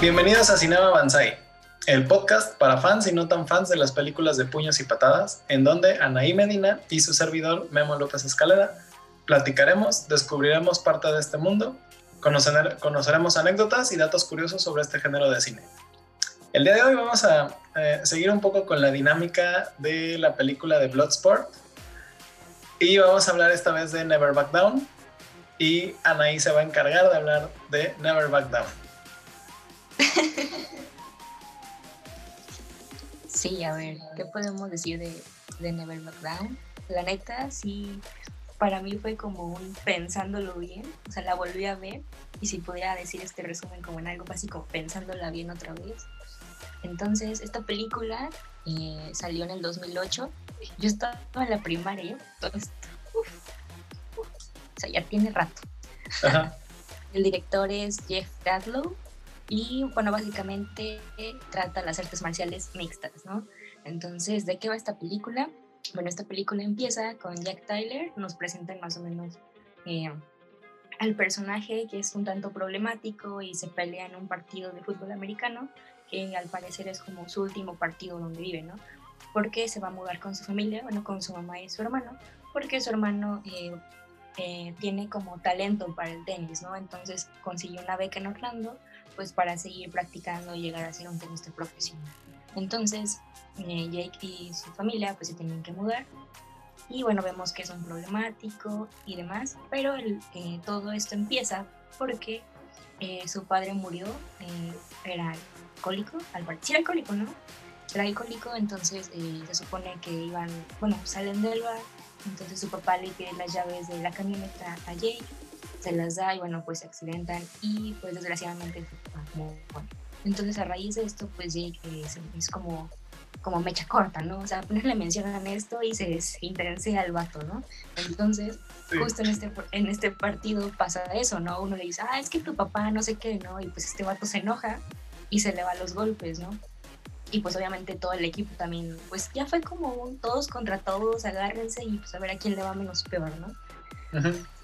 Bienvenidos a Cinema Banzai, el podcast para fans y no tan fans de las películas de puños y patadas, en donde Anaí Medina y su servidor Memo López Escalera platicaremos, descubriremos parte de este mundo, conoceremos anécdotas y datos curiosos sobre este género de cine. El día de hoy vamos a eh, seguir un poco con la dinámica de la película de Bloodsport y vamos a hablar esta vez de Never Back Down y Anaí se va a encargar de hablar de Never Back Down. Sí, a ver, ¿qué podemos decir de, de Never Back Down? La neta, sí, para mí fue como un pensándolo bien, o sea, la volví a ver y si pudiera decir este resumen como en algo básico, pensándola bien otra vez. Entonces, esta película eh, salió en el 2008, yo estaba en la primaria, todo esto, o sea, ya tiene rato. El director es Jeff Gadlow y bueno, básicamente trata las artes marciales mixtas, ¿no? Entonces, ¿de qué va esta película? Bueno, esta película empieza con Jack Tyler, nos presentan más o menos eh, al personaje que es un tanto problemático y se pelea en un partido de fútbol americano, que al parecer es como su último partido donde vive, ¿no? Porque se va a mudar con su familia, bueno, con su mamá y su hermano, porque su hermano eh, eh, tiene como talento para el tenis, ¿no? Entonces consiguió una beca en Orlando, pues para seguir practicando y llegar a ser un tenista profesional. Entonces, eh, Jake y su familia pues se tienen que mudar y bueno, vemos que es un problemático y demás, pero el, eh, todo esto empieza porque eh, su padre murió, era alcohólico, al parecer alcohólico, ¿no? Era alcohólico, entonces se supone que iban, bueno, salen del bar, entonces su papá le pide las llaves de la camioneta a Jake, se las da y bueno, pues se accidentan y pues desgraciadamente como, bueno, entonces a raíz de esto, pues Jake es como como mecha corta, ¿no? O sea, apenas le mencionan esto y se, se al vato, ¿no? Entonces, justo en este, en este partido pasa eso, ¿no? Uno le dice, ah, es que tu papá no sé qué, ¿no? Y pues este vato se enoja y se le va los golpes, ¿no? Y pues obviamente todo el equipo también, pues ya fue como un todos contra todos, agárrense y pues a ver a quién le va menos peor, ¿no?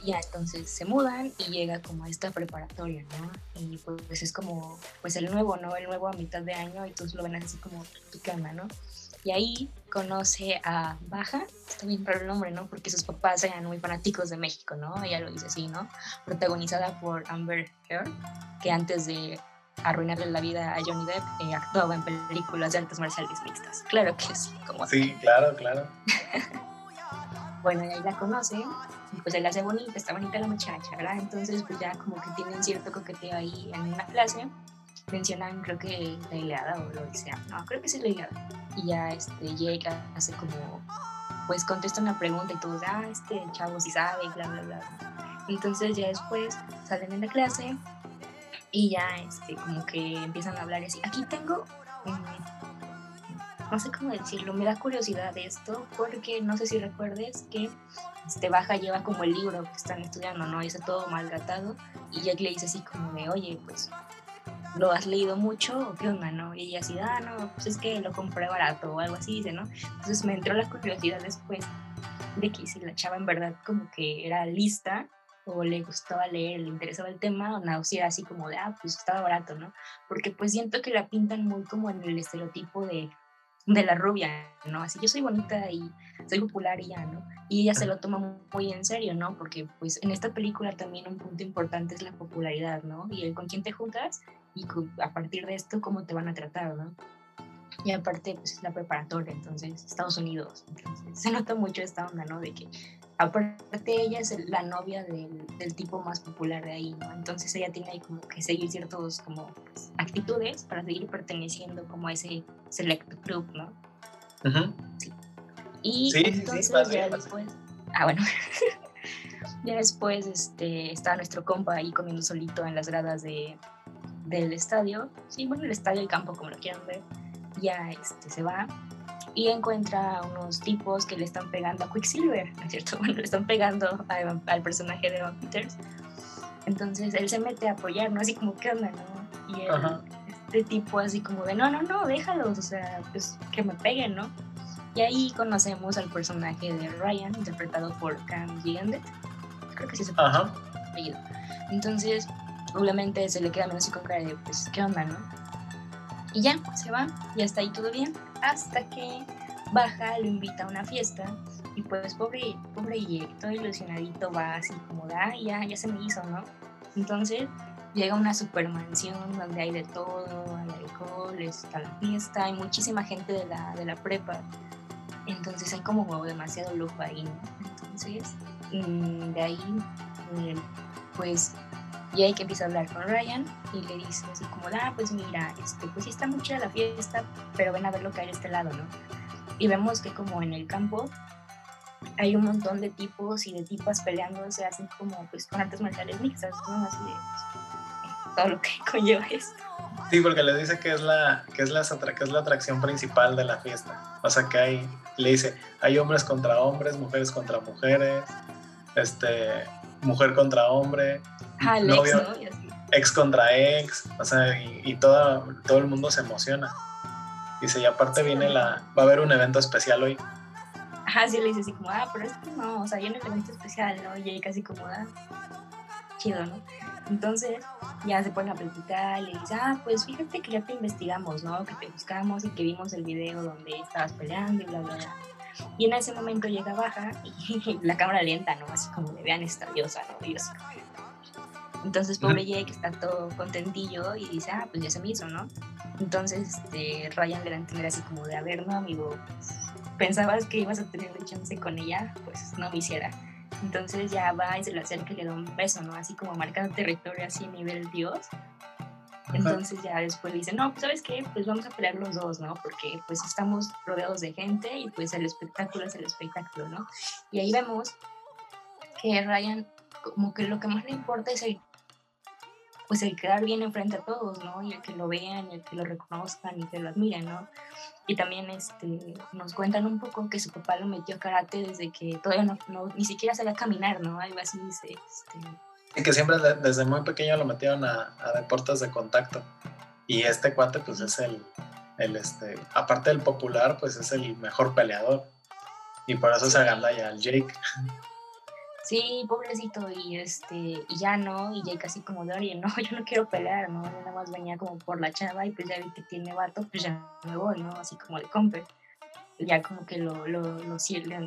Y ya entonces se mudan y llega como a esta preparatoria, ¿no? Y pues es como, pues el nuevo, ¿no? El nuevo a mitad de año y todos lo ven así como, ¿tú qué ¿no? Y ahí conoce a Baja, está bien raro el nombre, ¿no? Porque sus papás eran muy fanáticos de México, ¿no? Ella lo dice así, ¿no? Protagonizada por Amber Heard, que antes de arruinarle la vida a Johnny Depp eh, actuaba en películas de artes marciales mixtas. Claro que sí, como Sí, claro, claro. bueno, ahí la conoce pues él hace bonita, está bonita la muchacha, ¿verdad? Entonces pues ya como que tienen cierto coqueteo ahí en una clase, mencionan creo que la Ileada o lo que sea, no, creo que sí la Ileada, y ya este, llega, hace como, pues contesta una pregunta y todos, ah, este chavo sí sabe, bla, bla, bla. Entonces ya después salen en la clase y ya este, como que empiezan a hablar así, aquí tengo... no sé cómo decirlo, me da curiosidad esto porque no sé si recuerdes que este Baja lleva como el libro que están estudiando, ¿no? Y está todo maltratado y Jack le dice así como de, oye, pues, ¿lo has leído mucho o qué onda, no? Y ella así, ah, no, pues es que lo compré barato o algo así, dice, ¿no? Entonces me entró la curiosidad después de que si la chava en verdad como que era lista o le gustaba leer, le interesaba el tema, o no, si era así como de, ah, pues estaba barato, ¿no? Porque pues siento que la pintan muy como en el estereotipo de de la rubia, ¿no? Así yo soy bonita y soy popular y ya, ¿no? Y ella se lo toma muy en serio, ¿no? Porque pues en esta película también un punto importante es la popularidad, ¿no? Y el con quién te juntas y a partir de esto cómo te van a tratar, ¿no? Y aparte pues es la preparatoria, entonces Estados Unidos, entonces se nota mucho esta onda, ¿no? De que aparte ella es la novia del, del, tipo más popular de ahí, ¿no? Entonces ella tiene como que seguir ciertos como pues, actitudes para seguir perteneciendo como a ese select group, ¿no? Sí. Y entonces ya después, ah bueno, ya después este, está nuestro compa ahí comiendo solito en las gradas de, del estadio, sí, bueno, el estadio y campo como lo quieran ver, ya este, se va y encuentra a unos tipos que le están pegando a Quicksilver, ¿no es cierto? Bueno, le están pegando al personaje de Van Peters. Entonces él se mete a apoyar, ¿no? Así como, ¿qué onda, no? Y este tipo así como de, no, no, no, déjalos, o sea, pues que me peguen, ¿no? Y ahí conocemos al personaje de Ryan, interpretado por Cam Gigandet. Creo que sí se puede Entonces, obviamente se le queda menos así con cara de, pues, ¿qué onda, no? Y ya, se va, y hasta ahí todo bien, hasta que baja, lo invita a una fiesta, y pues pobre, pobre y todo ilusionadito va así como, ah, ya, ya se me hizo, ¿no? Entonces llega a una supermansión donde hay de todo, hay alcohol, está la fiesta, hay muchísima gente de la, de la prepa, entonces hay como demasiado lujo ahí, ¿no? Entonces, mm, de ahí, mm, pues Jake empieza a hablar con Ryan y le dice así como, ah, pues mira, este, pues sí está muy chida la fiesta, pero ven a ver lo que hay de este lado, ¿no? Y vemos que como en el campo hay un montón de tipos y de tipas peleándose así como pues con artes marciales mixtas, ¿no? Así de pues, todo lo que conlleva esto. Sí, porque le dice que es la que es la que es la atracción principal de la fiesta. O sea que hay le dice, hay hombres contra hombres, mujeres contra mujeres, este mujer contra hombre, Ah, novio, ex, contra ex, o sea, y, todo, todo el mundo se emociona. Dice, y aparte viene la, va a haber un evento especial hoy. Ajá, sí le dice así como, ah, pero es que no, o sea, viene el evento especial, ¿no? Y ahí casi como, ah, chido, ¿no? Entonces ya se pone a platicar y le dice, ah, pues fíjate que ya te investigamos, ¿no? Que te buscamos y que vimos el video donde estabas peleando y bla, bla, bla. Y en ese momento llega Baja y la cámara lenta, ¿no? Así como le vean esta diosa, ¿no? Y así entonces, pobre Jake está todo contentillo y dice, ah, pues ya se me hizo, ¿no? Entonces, este, Ryan le da a entender así como de, a ver, no, amigo, pensabas que ibas a tener un chance con ella, pues no me hiciera. Entonces ya va y se le acerca y le da un beso, ¿no? Así como marcando territorio así nivel Dios. Entonces ya después le dice, no, pues sabes qué, pues vamos a pelear los dos, ¿no? Porque pues estamos rodeados de gente y pues el espectáculo es el espectáculo, ¿no? Y ahí vemos que Ryan como que lo que más le importa es el pues el quedar bien enfrente a todos, ¿no? Y el que lo vean, el que lo reconozcan y que lo admiren, ¿no? Y también este, nos cuentan un poco que su papá lo metió a karate desde que todavía no, ni siquiera sabía caminar, ¿no? Algo así dice. Este... Y que siempre desde muy pequeño lo metieron a, deportes de contacto. Y este cuate, pues es el, el, este, aparte del popular, pues es el mejor peleador. Y por eso se agandalla al Jake sí, pobrecito, y este, y ya no, y ya casi como de, oye, no, yo no quiero pelear, ¿no? Yo nada más venía como por la chava y pues ya vi que tiene vato, pues ya me voy, ¿no? Así como de compe. Ya como que lo, lo, lo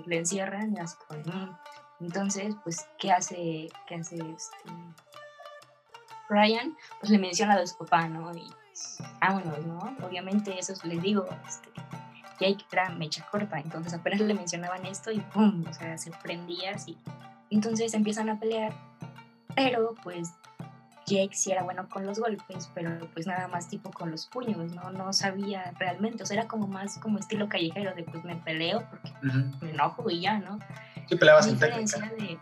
le, encierran y así como, mm". entonces, pues, ¿qué hace, qué hace este Ryan? Pues le menciona a su papá, ¿no? Y vámonos, ¿no? Obviamente eso les digo, este, Jake era mecha corta, entonces apenas le mencionaban esto y ¡pum! O sea, se prendía así entonces empiezan a pelear, pero pues Jake sí era bueno con los golpes, pero pues nada más tipo con los puños, ¿no? No sabía realmente, o sea, era como más como estilo callejero de pues me peleo porque me enojo y ya, ¿no? Sí, peleabas sin técnica. de...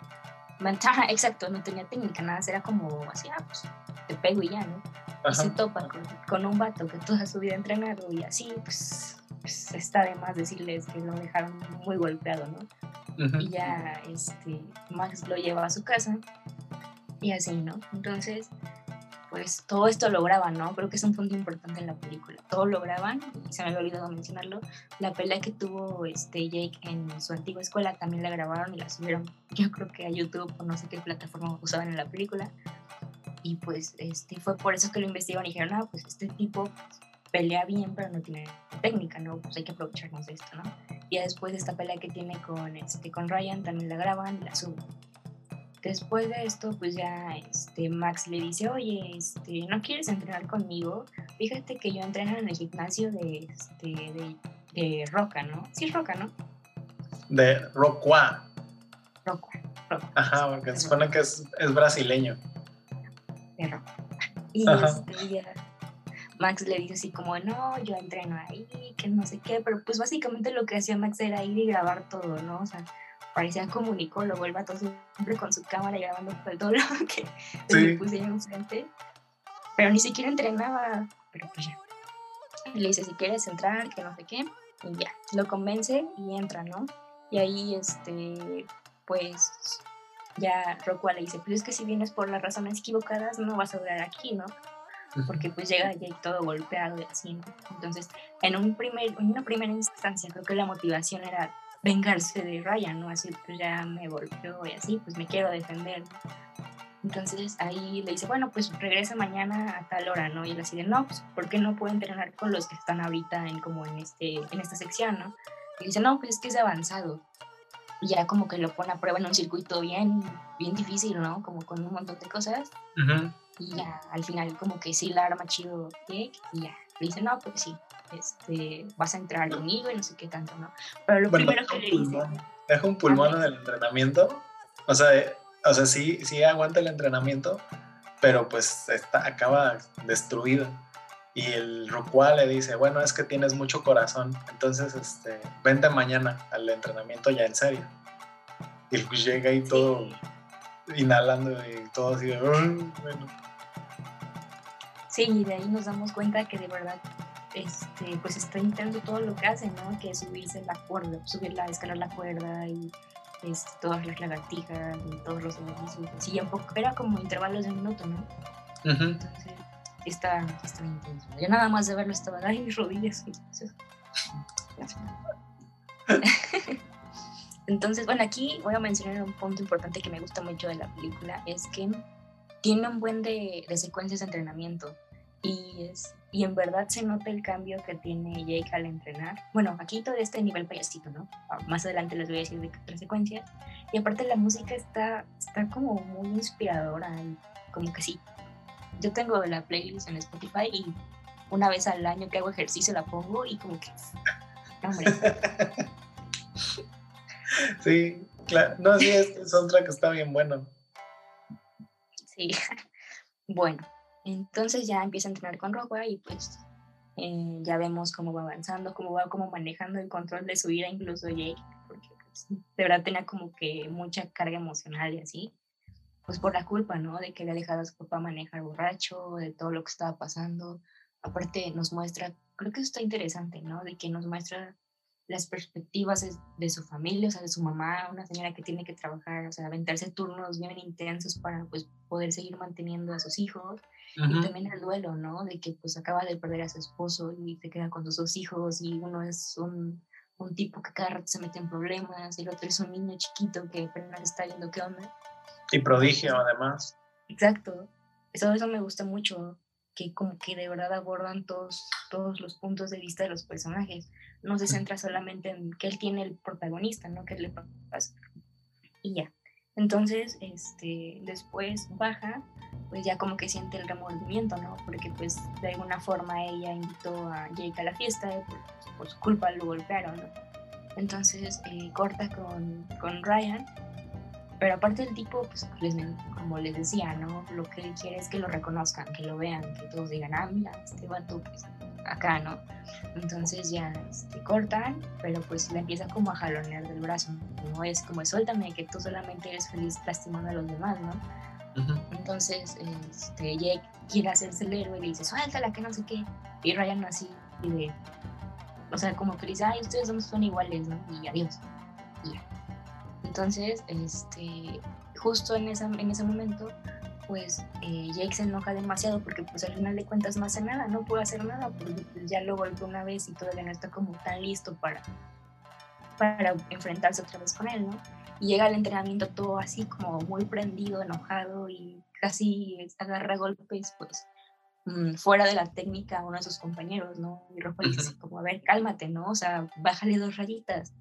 exacto, no tenía técnica, nada, era como así, ah, pues te pego y ya, ¿no? Y se topa con, un vato que toda su vida entrenado y así, pues, pues está de más decirles que lo dejaron muy golpeado, ¿no? Y ya este, Max lo lleva a su casa y así, ¿no? Entonces, pues todo esto lo graban, ¿no? Creo que es un punto importante en la película. Todo lo graban, y se me había olvidado mencionarlo. La pelea que tuvo este Jake en su antigua escuela también la grabaron y la subieron, yo creo que a YouTube o no sé qué plataforma usaban en la película. Y pues este, fue por eso que lo investigaron y dijeron, ah, pues este tipo pelea bien, pero no tiene técnica, ¿no? Pues hay que aprovecharnos de esto, ¿no? Y después de esta pelea que tiene con, este, con Ryan, también la graban y la suben. Después de esto, pues ya este, Max le dice, oye, este, ¿no quieres entrenar conmigo? Fíjate que yo entreno en el gimnasio de, este, de, de Roca, ¿no? Sí, Roca, ¿no? De Rocua. Rocua, Ajá, porque se supone que es, es brasileño. De Roca. Y este, ya Max le dice así como, no, yo entreno ahí, que no sé qué, pero pues básicamente lo que hacía Max era ir y grabar todo, ¿no? O sea, parecía comunicólogo, vuelve todo siempre con su cámara y grabando todo lo que le pusieron enfrente, pero ni siquiera entrenaba, pero pues ya. Le dice, si quieres entrar, que no sé qué, y ya, lo convence y entra, ¿no? Y ahí, este, pues, ya Rockwell le dice, pues es que si vienes por las razones equivocadas, no vas a durar aquí, ¿no? Porque pues llega ya todo golpeado y así, Entonces, en, un primer, en una primera instancia creo que la motivación era vengarse de Ryan, ¿no? Así, pues ya me golpeó y así, pues me quiero defender. Entonces ahí le dice, bueno, pues regresa mañana a tal hora, ¿no? Y él así de, no, pues ¿por qué no puedo entrenar con los que están ahorita en como en, este, en esta sección, ¿no? Y dice, no, pues es que es avanzado. Y ya como que lo pone a prueba en un circuito bien, bien difícil, ¿no? Como con un montón de cosas. Y ya al final como que sí la arma chido y ya. Le dice, no, pues sí, este, vas a entrar conmigo y no sé qué tanto, ¿no? Pero lo primero que le dice... Deja un pulmón en el entrenamiento. O sea, o sea, sí, sí aguanta el entrenamiento, pero pues está, acaba destruido. Y el Rukwa le dice, bueno, es que tienes mucho corazón, entonces este, vente mañana al entrenamiento ya en serio. Y pues llega ahí todo inhalando y todo así de, bueno. Sí, y de ahí nos damos cuenta que de verdad este, pues está intentando todo lo que hace, ¿no? Que es subirse la cuerda, subirla, escalar la cuerda y este, todas las lagartijas y todos los ejercicios. Sí, era como intervalos de un minuto, ¿no? Entonces, está, está intenso. Yo nada más de verlo estaba, ay, mis rodillas. Entonces, bueno, aquí voy a mencionar un punto importante que me gusta mucho de la película, es que tiene un buen de, de secuencias de entrenamiento y, es, y en verdad se nota el cambio que tiene Jake al entrenar. Bueno, aquí todo este nivel payasito, ¿no? Ah, más adelante les voy a decir de qué secuencias. Y aparte la música está, está como muy inspiradora y como que sí. Yo tengo la playlist en Spotify y una vez al año que hago ejercicio la pongo y como que... sí, claro. No, sí, es que soundtrack está bien bueno. Sí. Bueno, entonces ya empieza a entrenar con Rogue y pues eh, ya vemos cómo va avanzando, cómo va como manejando el control de su vida, incluso Jake, porque pues, de verdad tenía como que mucha carga emocional y así, pues por la culpa, ¿no? De que le ha dejado a su papá manejar borracho, de todo lo que estaba pasando. Aparte nos muestra, creo que eso está interesante, ¿no? De que nos muestra las perspectivas de, su familia, o sea, de su mamá, una señora que tiene que trabajar, o sea, aventarse turnos bien intensos para pues poder seguir manteniendo a sus hijos y también el duelo, ¿no? De que pues acaba de perder a su esposo y se queda con sus dos hijos y uno es un, un tipo que cada rato se mete en problemas y el otro es un niño chiquito que apenas está viendo qué onda. Y prodigio además. Exacto. Eso, eso me gusta mucho, que como que de verdad abordan todos, todos los puntos de vista de los personajes. No se centra solamente en que él tiene el protagonista, ¿no? Que le pasa. Y ya. Entonces, este, después baja, pues ya como que siente el remordimiento, ¿no? Porque pues de alguna forma ella invitó a Jake a la fiesta, y por, su culpa lo golpearon, ¿no? Entonces eh, corta con, con Ryan pero aparte del tipo, pues como les decía, ¿no? Lo que él quiere es que lo reconozcan, que lo vean, que todos digan, ah, mira, este vato, pues acá, ¿no? Entonces ya este, cortan, pero pues le empieza como a jalonear del brazo, no es como, suéltame, que tú solamente eres feliz lastimando a los demás, ¿no? Entonces, este, Jake quiere hacerse el héroe y le dice, suéltala, que no sé qué. Y Ryan así, y de, o sea, como que dice, ay, ustedes dos son iguales, ¿no? Y adiós. Entonces, este, justo en, esa, en ese momento, pues eh, Jake se enoja demasiado porque pues al final de cuentas no hace nada, no puede hacer nada, porque pues, ya lo golpeó una vez y todavía no está como tan listo para, para enfrentarse otra vez con él, ¿no? Y llega al entrenamiento todo así como muy prendido, enojado y casi agarra golpes, pues mm, fuera de la técnica a uno de sus compañeros, ¿no? Y Rafa dice como, a ver, cálmate, ¿no? O sea, bájale dos rayitas.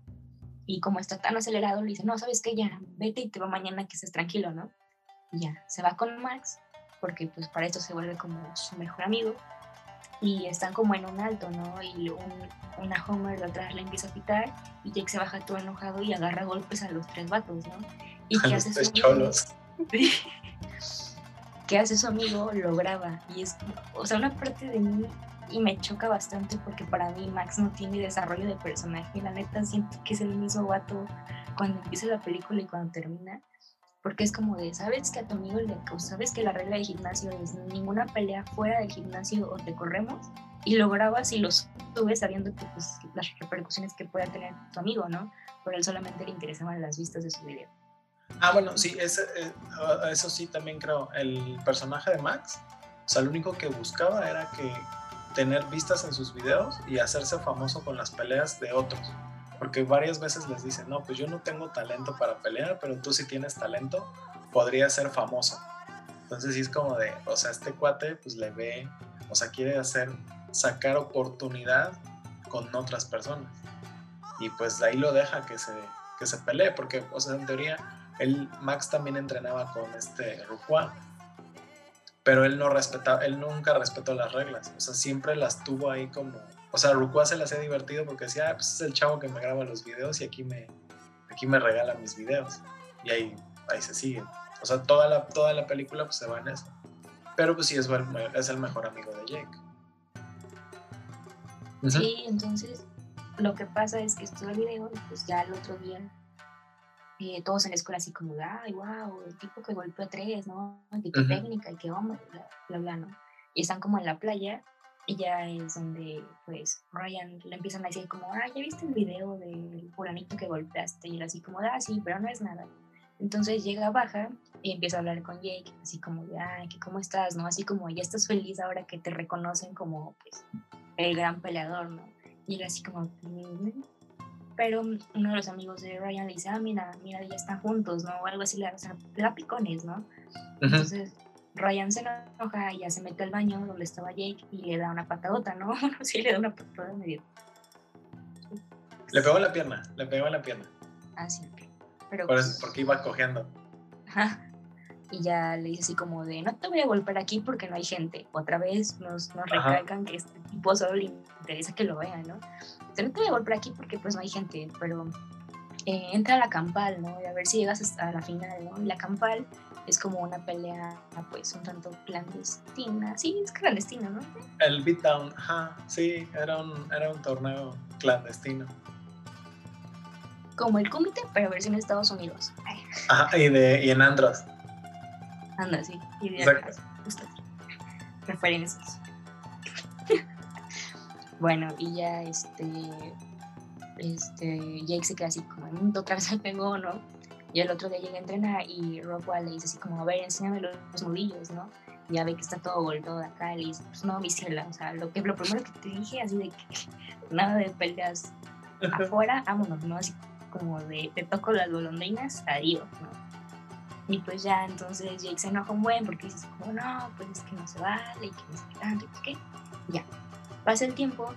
Y como está tan acelerado, le dice, no, ¿sabes qué? Ya, vete y te va mañana que estés tranquilo, ¿no? Y ya, se va con Max, porque pues para esto se vuelve como su mejor amigo. Y están como en un alto, ¿no? Y una Homer de atrás le empieza a pitar y Jake se baja todo enojado y agarra golpes a los tres vatos, ¿no? Y a hace los cholos. ¿Qué hace su amigo? Lo graba. Y es, o sea, una parte de mí y me choca bastante porque para mí Max no tiene desarrollo de personaje. La neta siento que es el mismo vato cuando empieza la película y cuando termina. Porque es como de, ¿sabes que a tu amigo le sabes que la regla de gimnasio es ninguna pelea fuera del gimnasio o te corremos? Y lo grabas y lo subes sabiendo que pues, las repercusiones que pueda tener tu amigo, ¿no? Pero él solamente le interesaban las vistas de su video. Ah, bueno, sí, ese, eh, eso sí también creo. El personaje de Max, o sea, lo único que buscaba era que tener vistas en sus videos y hacerse famoso con las peleas de otros. Porque varias veces les dicen, no, pues yo no tengo talento para pelear, pero tú si tienes talento, podrías ser famoso. Entonces sí es como de, o sea, este cuate pues le ve, o sea, quiere hacer, sacar oportunidad con otras personas. Y pues ahí lo deja que se, que se pelee, porque, o sea, en teoría, él, Max también entrenaba con este Ruquan pero él no respetaba, él nunca respetó las reglas, o sea, siempre las tuvo ahí como, o sea, Rukua se le hacía divertido porque decía, ah, pues es el chavo que me graba los videos y aquí me, aquí me regala mis videos, y ahí, ahí se sigue, o sea, toda la, toda la película pues se va en eso, pero pues sí es, es el mejor amigo de Jake. Sí, entonces lo que pasa es que estuvo el video y pues ya el otro día eh, todos en la escuela así como, ay, wow, el tipo que golpeó a tres, ¿no? qué técnica y qué hombre, bla, bla, bla, ¿no? Y están como en la playa y ya es donde, pues, Ryan le empiezan a decir como, ah, ¿ya viste el video del fulanito que golpeaste? Y él así como, ah, sí, pero no es nada. Entonces llega baja y empieza a hablar con Jake, así como de, ay, ¿cómo estás? ¿No? Así como, ya estás feliz ahora que te reconocen como, pues, el gran peleador, ¿no? Y él así como, mm, pero uno de los amigos de Ryan le dice, ah, mira, mira, ya están juntos, ¿no? O algo así, o sea, plapicones, ¿no? Entonces Ryan se enoja y ya se mete al baño donde estaba Jake y le da una patadota, ¿no? sí, le da una patada medio. Le pegó la pierna, le pegó la pierna. Ah, sí, pero... Por eso, porque iba cojeando. Ajá. Y ya le dice así como de, no te voy a golpear aquí porque no hay gente. Otra vez nos, nos recalcan que este tipo solo le interesa que lo vean, ¿no? no te voy a golpear aquí porque pues no hay gente, pero eh, entra a la campal, ¿no? Y a ver si llegas hasta la final, ¿no? Y la campal es como una pelea, pues, un tanto clandestina. Sí, es clandestina, ¿no? El beatdown, ajá, sí, era un, era un torneo clandestino. Como el comité, pero versión en Estados Unidos. Ajá, y, de, y en Andros. Anda, sí. Y de acá, Referencias. Bueno, y ya este, este, Jake se queda así como, en otra vez se pegó, ¿no? Y el otro día llega a entrenar y Rockwell le dice así como, a ver, enséñame los, nudillos, ¿no? Y ya ve que está todo golpeado de acá, y le dice, pues no, mi ciela, o sea, lo, que, lo primero que te dije, así de que nada de peleas afuera, vámonos, ¿no? Así como de, te toco las golondrinas, adiós, ¿no? Y pues ya entonces Jake se enoja un buen porque dice como, no, pues es que no se vale, y que no sé qué tanto, y qué. Ya, Pasa el tiempo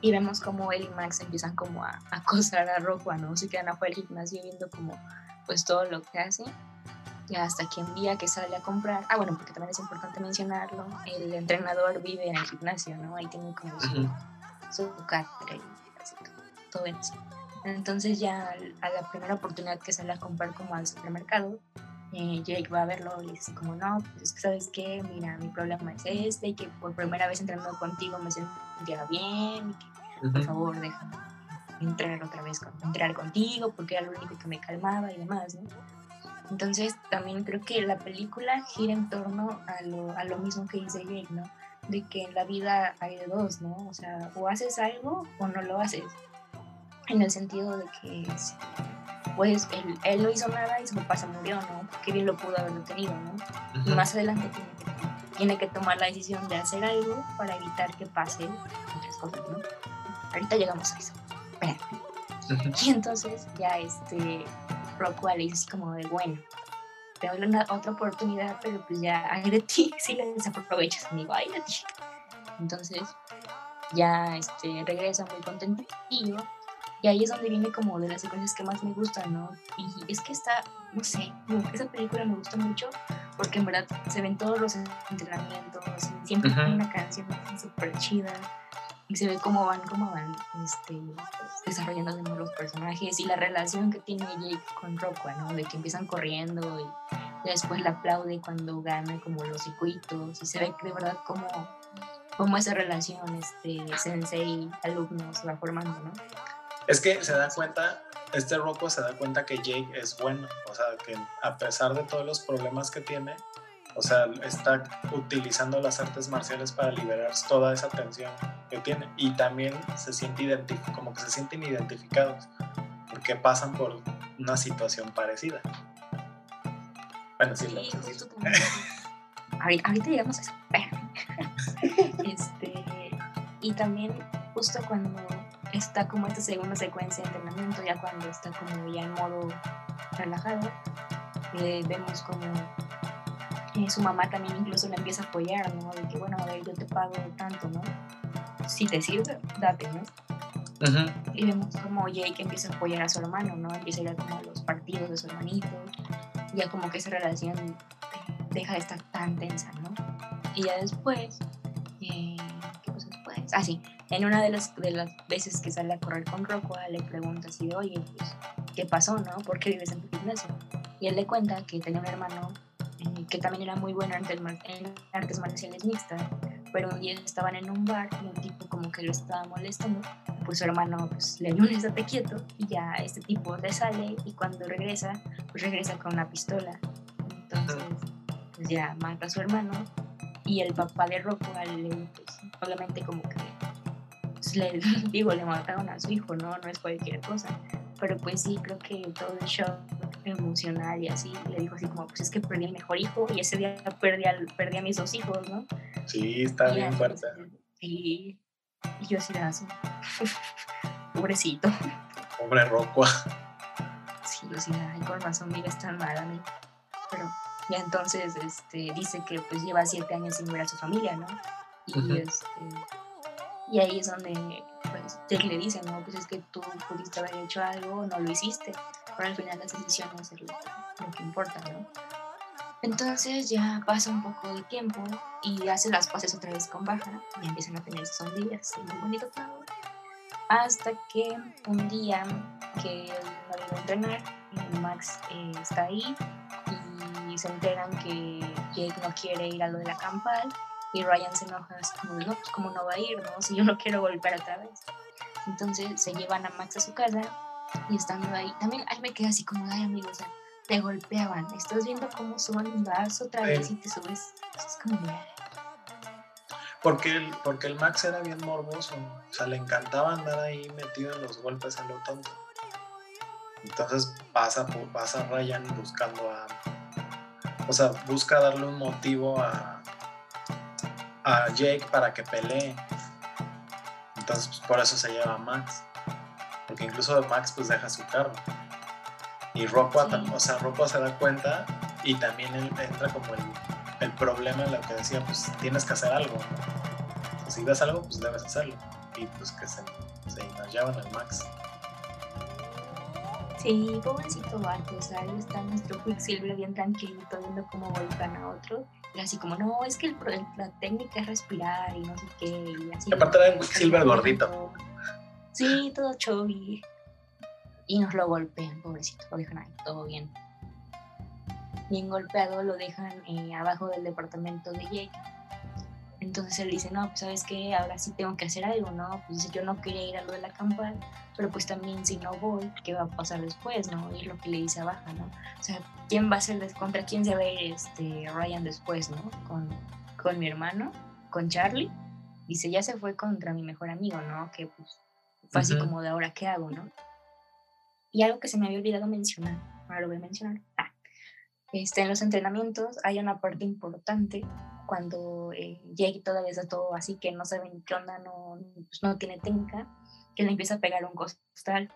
y vemos como él y Max empiezan como a, acosar a Rockwell, ¿no? Se quedan afuera del gimnasio viendo como pues todo lo que hace. Y hasta que un día que sale a comprar, ah bueno, porque también es importante mencionarlo, el entrenador vive en el gimnasio, ¿no? Ahí tiene como su, su cátedra y todo eso. Entonces ya a la primera oportunidad que sale a comprar como al supermercado, eh, Jake va a verlo y dice como, no, pues sabes qué, mira, mi problema es este y que por primera vez entrenando contigo me sentía bien y que por favor déjame entrenar otra vez, con, entrenar contigo porque era lo único que me calmaba y demás, ¿no? Entonces también creo que la película gira en torno a lo, a lo mismo que dice Jake, ¿no? De que en la vida hay de dos, ¿no? O sea, o haces algo o no lo haces. En el sentido de que pues él, él, no hizo nada y su papá se murió, ¿no? Qué bien lo pudo haber tenido, ¿no? Y más adelante tiene que, tiene que, tomar la decisión de hacer algo para evitar que pase otras cosas, ¿no? Ahorita llegamos a eso. Y entonces ya este Rockwell así como de, bueno, te doy una, otra oportunidad, pero pues ya hay de ti si la desaprovechas, amigo, hay de ti. Entonces ya este, regresa muy contento y y ahí es donde viene como de las secuencias que más me gustan, ¿no? Y es que está, no sé, esa película me gusta mucho porque en verdad se ven todos los entrenamientos, y siempre hay una canción súper chida y se ve cómo van, cómo van este, desarrollando de nuevo los personajes y la relación que tiene Jake con Rockwell, ¿no? De que empiezan corriendo y después la aplaude cuando gana como los circuitos y se ve de verdad como, como esa relación este, sensei-alumno se va formando, ¿no? Es que se da cuenta, este Rocco se da cuenta que Jake es bueno, o sea, que a pesar de todos los problemas que tiene, o sea, está utilizando las artes marciales para liberar toda esa tensión que tiene y también se siente como que se sienten identificados porque pasan por una situación parecida. Bueno, sí, sí ahorita, ahorita llegamos a eso. este, y también justo cuando está como esta segunda secuencia de entrenamiento, ya cuando está como ya en modo relajado, eh, vemos como Y su mamá también incluso le empieza a apoyar, ¿no? De que, bueno, a ver, yo te pago tanto, ¿no? Si te sirve, date, ¿no? Y vemos como Jake empieza a apoyar a su hermano, ¿no? Empieza a ir a como los partidos de su hermanito. Ya como que esa relación deja de estar tan tensa, ¿no? Y ya después, eh, ¿qué pasa después? Ah, sí, en una de las, de las veces que sale a correr con Rockwell, le pregunta así de, oye, pues, ¿qué pasó, no? ¿Por qué vives en tu gimnasio? Y él le cuenta que tenía un hermano eh, que también era muy bueno en artes, marciales mixtas, pero un día estaban en un bar y un tipo como que lo estaba molestando, pues su hermano pues, le dio un estate quieto y ya este tipo le sale y cuando regresa, pues regresa con una pistola. Entonces, pues ya mata a su hermano y el papá de Rocco, pues, obviamente como que pues, le digo, le mataron a su hijo, ¿no? No es cualquier cosa. Pero pues sí, creo que todo el shock emocional y así, le dijo así como, pues es que perdí el mejor hijo y ese día perdí, perdí a mis dos hijos, ¿no? Sí, está bien fuerte. Y, y yo así de así, pobrecito. Pobre Rocco. Sí, yo sí, ay, con razón vives tan mal a mí. Pero ya entonces este, dice que pues lleva siete años sin ver a su familia, ¿no? Y, este, y ahí es donde pues, Jake le dice, no, pues es que tú pudiste haber hecho algo, no lo hiciste, pero al final las decisiones es lo, que importa, ¿no? Entonces ya pasa un poco de tiempo y hace las paces otra vez con Baja y empiezan a tener sondidas y muy bonito todo. Hasta que un día que no iba a entrenar, Max eh, está ahí y se enteran que Jake no quiere ir a lo de la campal y Ryan se enoja así como, no, pues como no va a ir, ¿no? Si yo no quiero volver otra vez. Entonces se llevan a Max a su casa y estando ahí, también ahí me quedé así como, ay amigos, o sea, te golpeaban, estás viendo cómo suben, vas otra vez y te subes, es como, porque el, porque el Max era bien morboso, o sea, le encantaba andar ahí metido en los golpes a lo tonto. Entonces pasa, pasa Ryan buscando a, o sea, busca darle un motivo a, a Jake para que pelee. Entonces, pues, por eso se lleva a Max. Porque incluso Max pues deja su carro. Y Rocco, o sea, Rocco se da cuenta y también entra como el, el, problema en lo que decía, pues tienes que hacer algo. si ves algo, pues debes hacerlo. Y pues que se, se llevan al Max. Sí, pobrecito Barco, o sea, ahí está nuestro Quicksilver bien tranquilito viendo cómo golpean a otro. Y así como, no, es que el, la técnica es respirar y no sé qué. Y así. aparte era Quicksilver gordito. Sí, todo chubby. Y nos lo golpean, pobrecito, lo dejan ahí, todo bien. Bien golpeado, lo dejan eh, abajo del departamento de Jake entonces él dice, no, pues sabes que ahora sí tengo que hacer algo, ¿no? Pues yo no quería ir a lo de la campana, pero pues también si no voy, ¿qué va a pasar después, no? Y lo que le dice a Baja, ¿no? O sea, ¿quién va a ser, contra quién se va a ir este Ryan después, ¿no? Con, con mi hermano, con Charlie. Dice, ya se fue contra mi mejor amigo, ¿no? Que pues fue así como de ahora, ¿qué hago, no? Y algo que se me había olvidado mencionar, ahora lo voy a mencionar. Este, en los entrenamientos hay una parte importante cuando eh, Jake todavía está todo así que no saben qué onda, no, pues no tiene técnica, que le empieza a pegar un costal.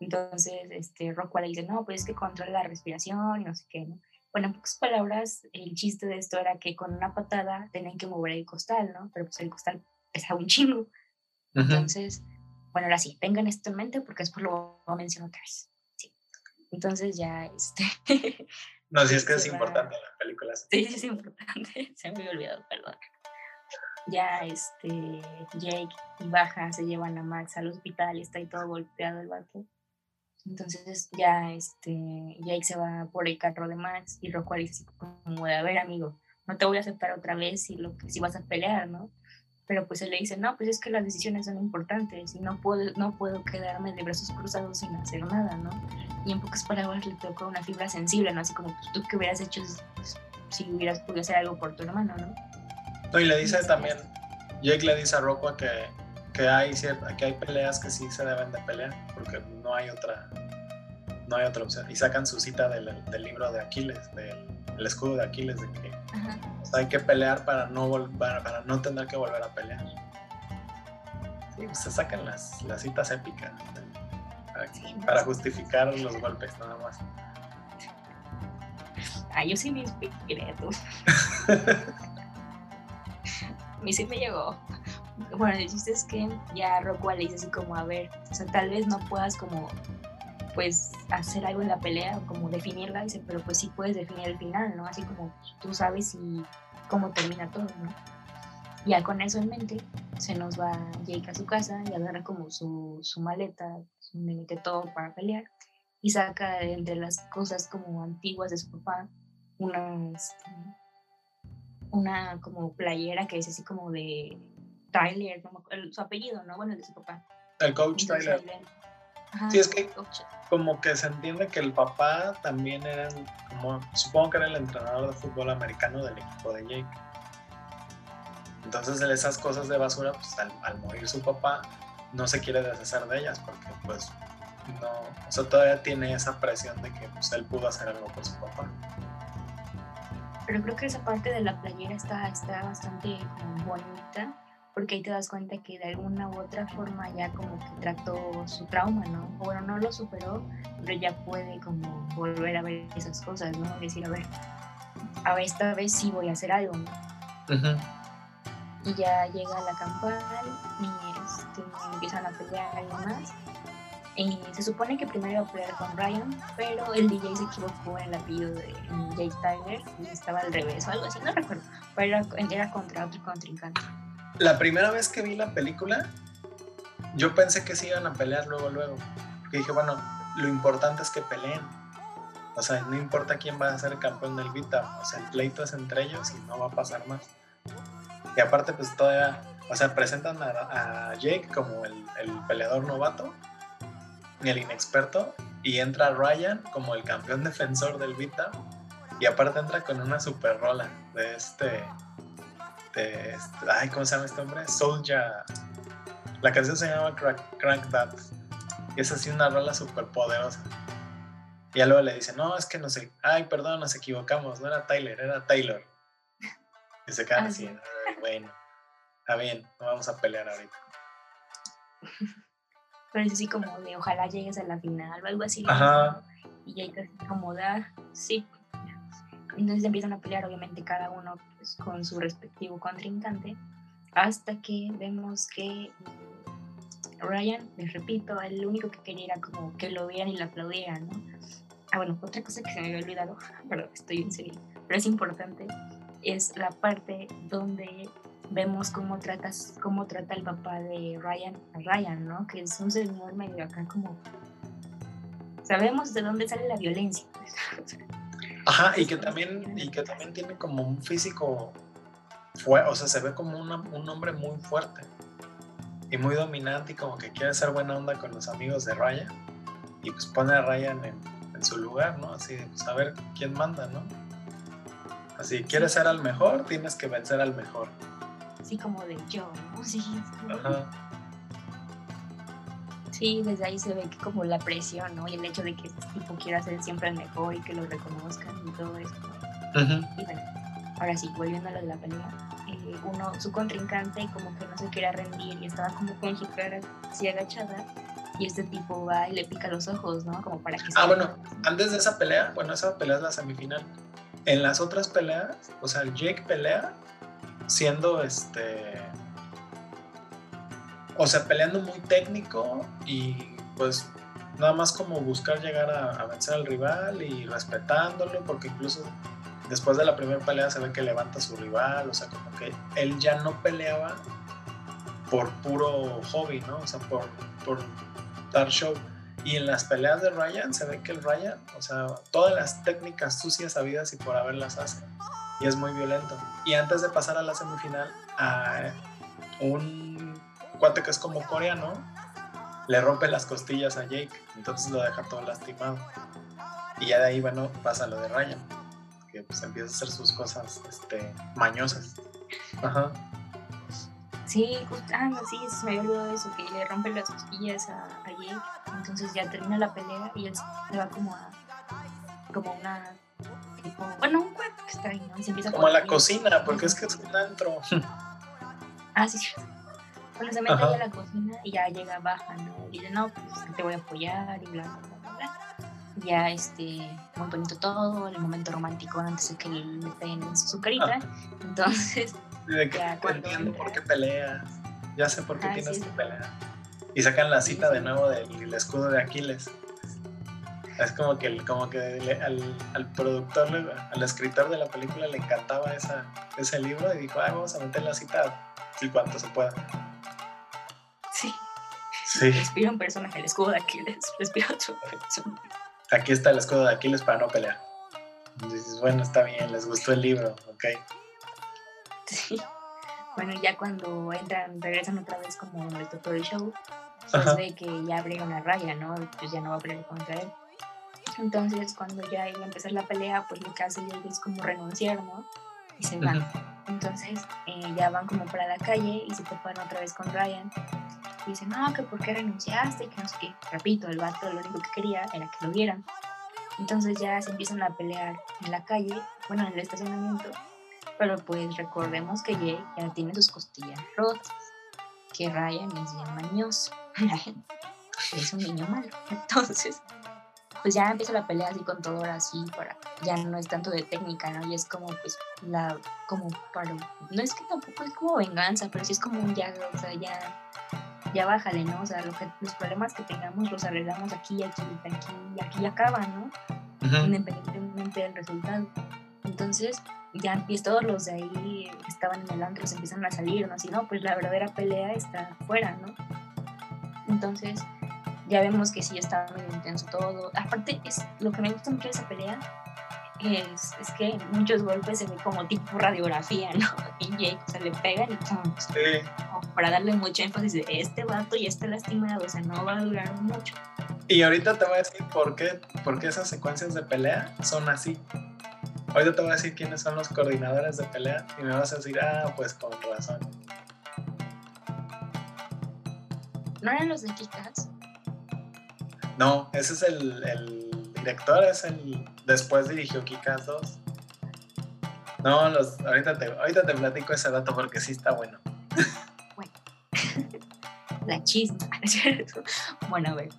Entonces, este, Rockwell le dice, no, pues es que controla la respiración y no sé qué, ¿no? Bueno, en pocas palabras, el chiste de esto era que con una patada tenían que mover el costal, ¿no? Pero pues el costal pesaba un chingo. Entonces, bueno, ahora sí, tengan esto en mente porque después lo mencionar otra vez. Sí. Entonces ya, este, No, si es que es importante la película. Sí, sí, es importante. Se me había olvidado, perdón. Ya este Jake y Baja se llevan a Max al hospital y está ahí todo golpeado el vato. Entonces ya este Jake se va por el carro de Max y Rockwell dice como de, a ver amigo, no te voy a aceptar otra vez si, lo, si vas a pelear, ¿no? Pero pues él le dice, no, pues es que las decisiones son importantes y no puedo, no puedo quedarme de brazos cruzados sin hacer nada, ¿no? Y en pocas palabras le tocó una fibra sensible, ¿no? Así como, pues, tú que hubieras hecho pues, si hubieras podido hacer algo por tu hermano, ¿no? No, y le dice también, Jake le dice a Rocco que, que, hay que hay peleas que sí se deben de pelear, porque no hay otra, no hay otra opción. Y sacan su cita del, del libro de Aquiles, del el escudo de Aquiles, de que hay que pelear para no, para, para no tener que volver a pelear. Sí, pues se sacan las, las citas épicas para, justificar los golpes nada más. Ah, yo sí me inspiré, tú. a mí sí me llegó. Bueno, el chiste es que ya Rockwell le dice así como, a ver, o sea, tal vez no puedas como, pues, hacer algo en la pelea o como definirla, dice, pero pues sí puedes definir el final, ¿no? Así como tú sabes y cómo termina todo, ¿no? Ya con eso en mente, se nos va Jake a su casa y agarra como su, su maleta, su mete todo para pelear y saca entre las cosas como antiguas de su papá una, este, una como playera que es así como de Tyler, su apellido, ¿no? Bueno, el de su papá. El coach Tyler. Sí, es que como que se entiende que el papá también era, como, supongo que era el entrenador de fútbol americano del equipo de Jake. Entonces esas cosas de basura, pues al, morir su papá, no se quiere deshacer de ellas porque pues no, o sea, todavía tiene esa presión de que pues, él pudo hacer algo por su papá. Pero creo que esa parte de la playera está, está bastante bonita porque ahí te das cuenta que de alguna u otra forma ya como que trató su trauma, ¿no? bueno, no lo superó, pero ya puede como volver a ver esas cosas, ¿no? Decir, a ver, a ver, esta vez sí voy a hacer algo, ¿no? Y ya llega la campal y este, empiezan a pelear y demás. Y se supone que primero iba a pelear con Ryan, pero el DJ se equivocó en el apellido de Jake Tyler y estaba al revés o algo así, no recuerdo. Pero era, era contra otro contrincante. La primera vez que vi la película, yo pensé que se iban a pelear luego, luego. Porque dije, bueno, lo importante es que peleen. O sea, no importa quién va a ser campeón del Vita. O sea, el pleito es entre ellos y no va a pasar más. Y aparte, pues todavía, o sea, presentan a, Jake como el, peleador novato, el inexperto, y entra Ryan como el campeón defensor del Vita. Y aparte entra con una super rola de este, este, ay, ¿cómo se llama este hombre? Soulja. La canción se llama Crank, Crank That. Y es así una rola súper poderosa. Y luego le dice, no, es que no sé, ay, perdón, nos equivocamos, no era Tyler, era Taylor. Y se quedan así, bueno, está bien, no vamos a pelear ahorita. Pero es así como de ojalá llegues a la final o algo así. Ajá. Y hay que acomodar, sí. Entonces empiezan a pelear, obviamente, cada uno pues, con su respectivo contrincante, hasta que vemos que Ryan, les repito, el único que quería era como que lo vieran y lo aplaudieran, ¿no? Ah, bueno, otra cosa que se me había olvidado, perdón, estoy en serio, pero es importante, es la parte donde vemos cómo tratas cómo trata el papá de Ryan a Ryan, ¿no? Que es un señor medio acá como sabemos de dónde sale la violencia. Pues. Ajá, y que también y que también tiene como un físico fue, o sea, se ve como un hombre muy fuerte y muy dominante y como que quiere ser buena onda con los amigos de Ryan y pues pone a Ryan en, en su lugar, ¿no? Así de pues a ver quién manda, ¿no? Si quieres ser al mejor, tienes que vencer al mejor. Así como de yo, ¿no? Sí, Ajá. Sí, desde ahí se ve que como la presión, ¿no? Y el hecho de que este tipo quiera ser siempre el mejor y que lo reconozcan y todo eso. Y bueno, ahora sí, volviendo a la pelea, eh, uno, su contrincante como que no se quería rendir y estaba como con su cara así agachada y este tipo va y le pica los ojos, ¿no? Como para que... Ah, bueno, antes de esa pelea, bueno, esa pelea es la semifinal. En las otras peleas, o sea, Jake pelea siendo este. O sea, peleando muy técnico y pues nada más como buscar llegar a, vencer al rival y respetándolo, porque incluso después de la primera pelea se ve que levanta a su rival, o sea, como que él ya no peleaba por puro hobby, ¿no? O sea, por, por dar show. Y en las peleas de Ryan se ve que el Ryan, o sea, todas las técnicas sucias habidas y por haberlas hace. Y es muy violento. Y antes de pasar a la semifinal, a un cuate que es como coreano, le rompe las costillas a Jake. Entonces lo deja todo lastimado. Y ya de ahí, bueno, pasa lo de Ryan, que pues empieza a hacer sus cosas este, mañosas. Ajá. Sí, ah, sí, se me había olvidado eso, que le rompe las costillas a, a Jake. Entonces ya termina la pelea y él se va como a como una tipo, bueno, un está ahí, ¿no? Y se empieza como a la cocina, porque es que es un antro. ah, sí, sí. Bueno, se mete ahí a la cocina y ya llega baja, ¿no? Y dice, no, pues te voy a apoyar y bla, bla, bla, bla. ya este, muy bonito todo, el momento romántico antes de que le peguen su carita. Entonces, de que Ya, cuando entiendo por entra. qué peleas. Ya sé por qué Ah, tienes sí, que sí. pelear. Y sacan la cita sí. de nuevo del el escudo de Aquiles. Es como que, el- como que al, al productor, al escritor de la película le encantaba esa, ese libro y dijo, ah, vamos a meter la cita y cuanto se pueda. Sí, respira un personaje, el escudo de Aquiles, respira otro personaje. aquí está el escudo de Aquiles para no pelear. Dices, bueno, está bien, les gustó el libro, ok. Sí. Bueno, ya cuando entran, regresan otra vez como el todo el show, Ajá. ve que ya abrieron la raya, ¿no? Pues ya no va a pelear contra él. Entonces, cuando ya iba a empezar la pelea, pues lo que hace él es como renunciar, ¿no? Y se van. Entonces, eh, ya van como para la calle y se topan otra vez con Ryan. Y dicen, no, que por qué renunciaste, que no sé qué. Repito, el vato lo único que quería era que lo vieran. Entonces ya se empiezan a pelear en la calle, bueno, en el estacionamiento. Pero pues recordemos que Jake ya tiene sus costillas rotas, que Ryan es bien mañoso, es un niño malo. Entonces, pues ya empieza la pelea así con todo ahora así, para, ya no es tanto de técnica, ¿no? Y es como pues la, como para, no es que tampoco es como venganza, pero sí es como un ya, o sea, ya, ya bájale, ¿no? O sea, lo que, los problemas que tengamos los arreglamos aquí, aquí, aquí, y aquí acaban, ¿no? Independientemente del resultado. Entonces, ya empiezan todos los de ahí que estaban en el antro, se empiezan a salir, ¿no? Así, no, pues la verdadera pelea está afuera, ¿no? Entonces, ya vemos que sí está muy intenso todo. Aparte, es lo que me gusta mucho de esa pelea es, es que muchos golpes se ve como tipo radiografía, ¿no? Y Jake, o sea, le pegan y ¡pum! Sí. como para darle mucho énfasis de este vato ya está lastimado, o sea, no va a durar mucho. Y ahorita te voy a decir por qué, por qué esas secuencias de pelea son así. Ahorita te voy a decir quiénes son los coordinadores de pelea y me vas a decir, ah, pues con razón. ¿No eran los de Kikas? No, ese es el, el director, es el. Después dirigió Kikas 2. No, los, ahorita, te, ahorita te platico ese dato porque sí está bueno. la chisma. Bueno, a ver,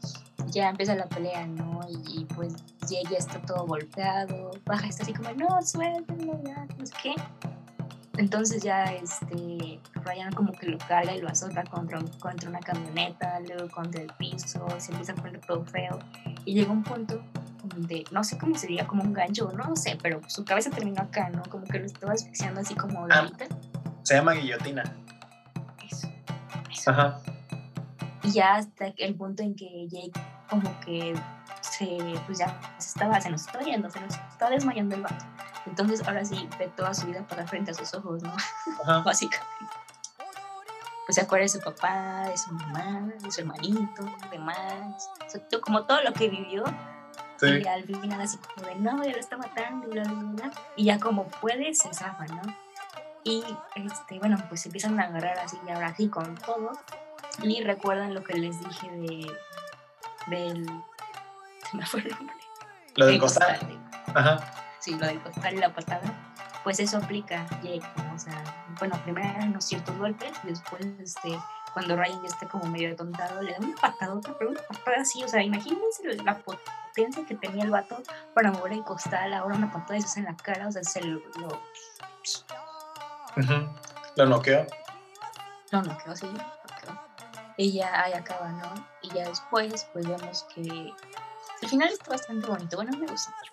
ya empieza la pelea, ¿no? Y, y, pues ya, ya está todo golpeado, baja, está así como, no, suéltenlo, ya, no sé qué. Entonces ya este, Ryan como que lo carga y lo azota contra, contra una camioneta, luego contra el piso, se empieza a poner todo feo. Y llega un punto donde, no sé cómo sería, como un gancho, no sé, pero su cabeza terminó acá, ¿no? Como que lo estaba asfixiando así como Ah. ahorita. Se llama Guillotina. Eso, eso. Ajá. Y ya hasta el punto en que Jake como que se, pues ya se estaba, se nos estaba yendo, se nos estaba desmayando el vato. Entonces ahora sí ve toda su vida para frente a sus ojos, ¿no? Ajá. Básicamente. Se acuerda de su papá, de su mamá, de su hermanito, de Max, o sea, to- como todo lo que vivió. Sí. Y al final así como de, no, ya lo está matando, y bla. Y ya como puede, se zafa, ¿no? Y, este, bueno, pues se empiezan a agarrar así, y ahora sí, con todo. Y recuerdan lo que les dije de, del... Se me fue el nombre. Lo del Del costal. costal, Ajá. sí, lo del costal y la patada, pues eso aplica Jake, ¿no? o sea, bueno, primero eran unos ciertos golpes, y después, este, cuando Ryan ya está como medio atontado, le da una patadota, pero una patada así, o sea, imagínense la potencia que tenía el vato para mover el costal, ahora una patada de esas en la cara, o sea, se lo, lo, Ujú. Lo noqueó. no, no quedó así, no quedó. Y ya ahí acaba, ¿no? Y ya después, pues vemos que el final está bastante bonito, bueno, me gusta mucho.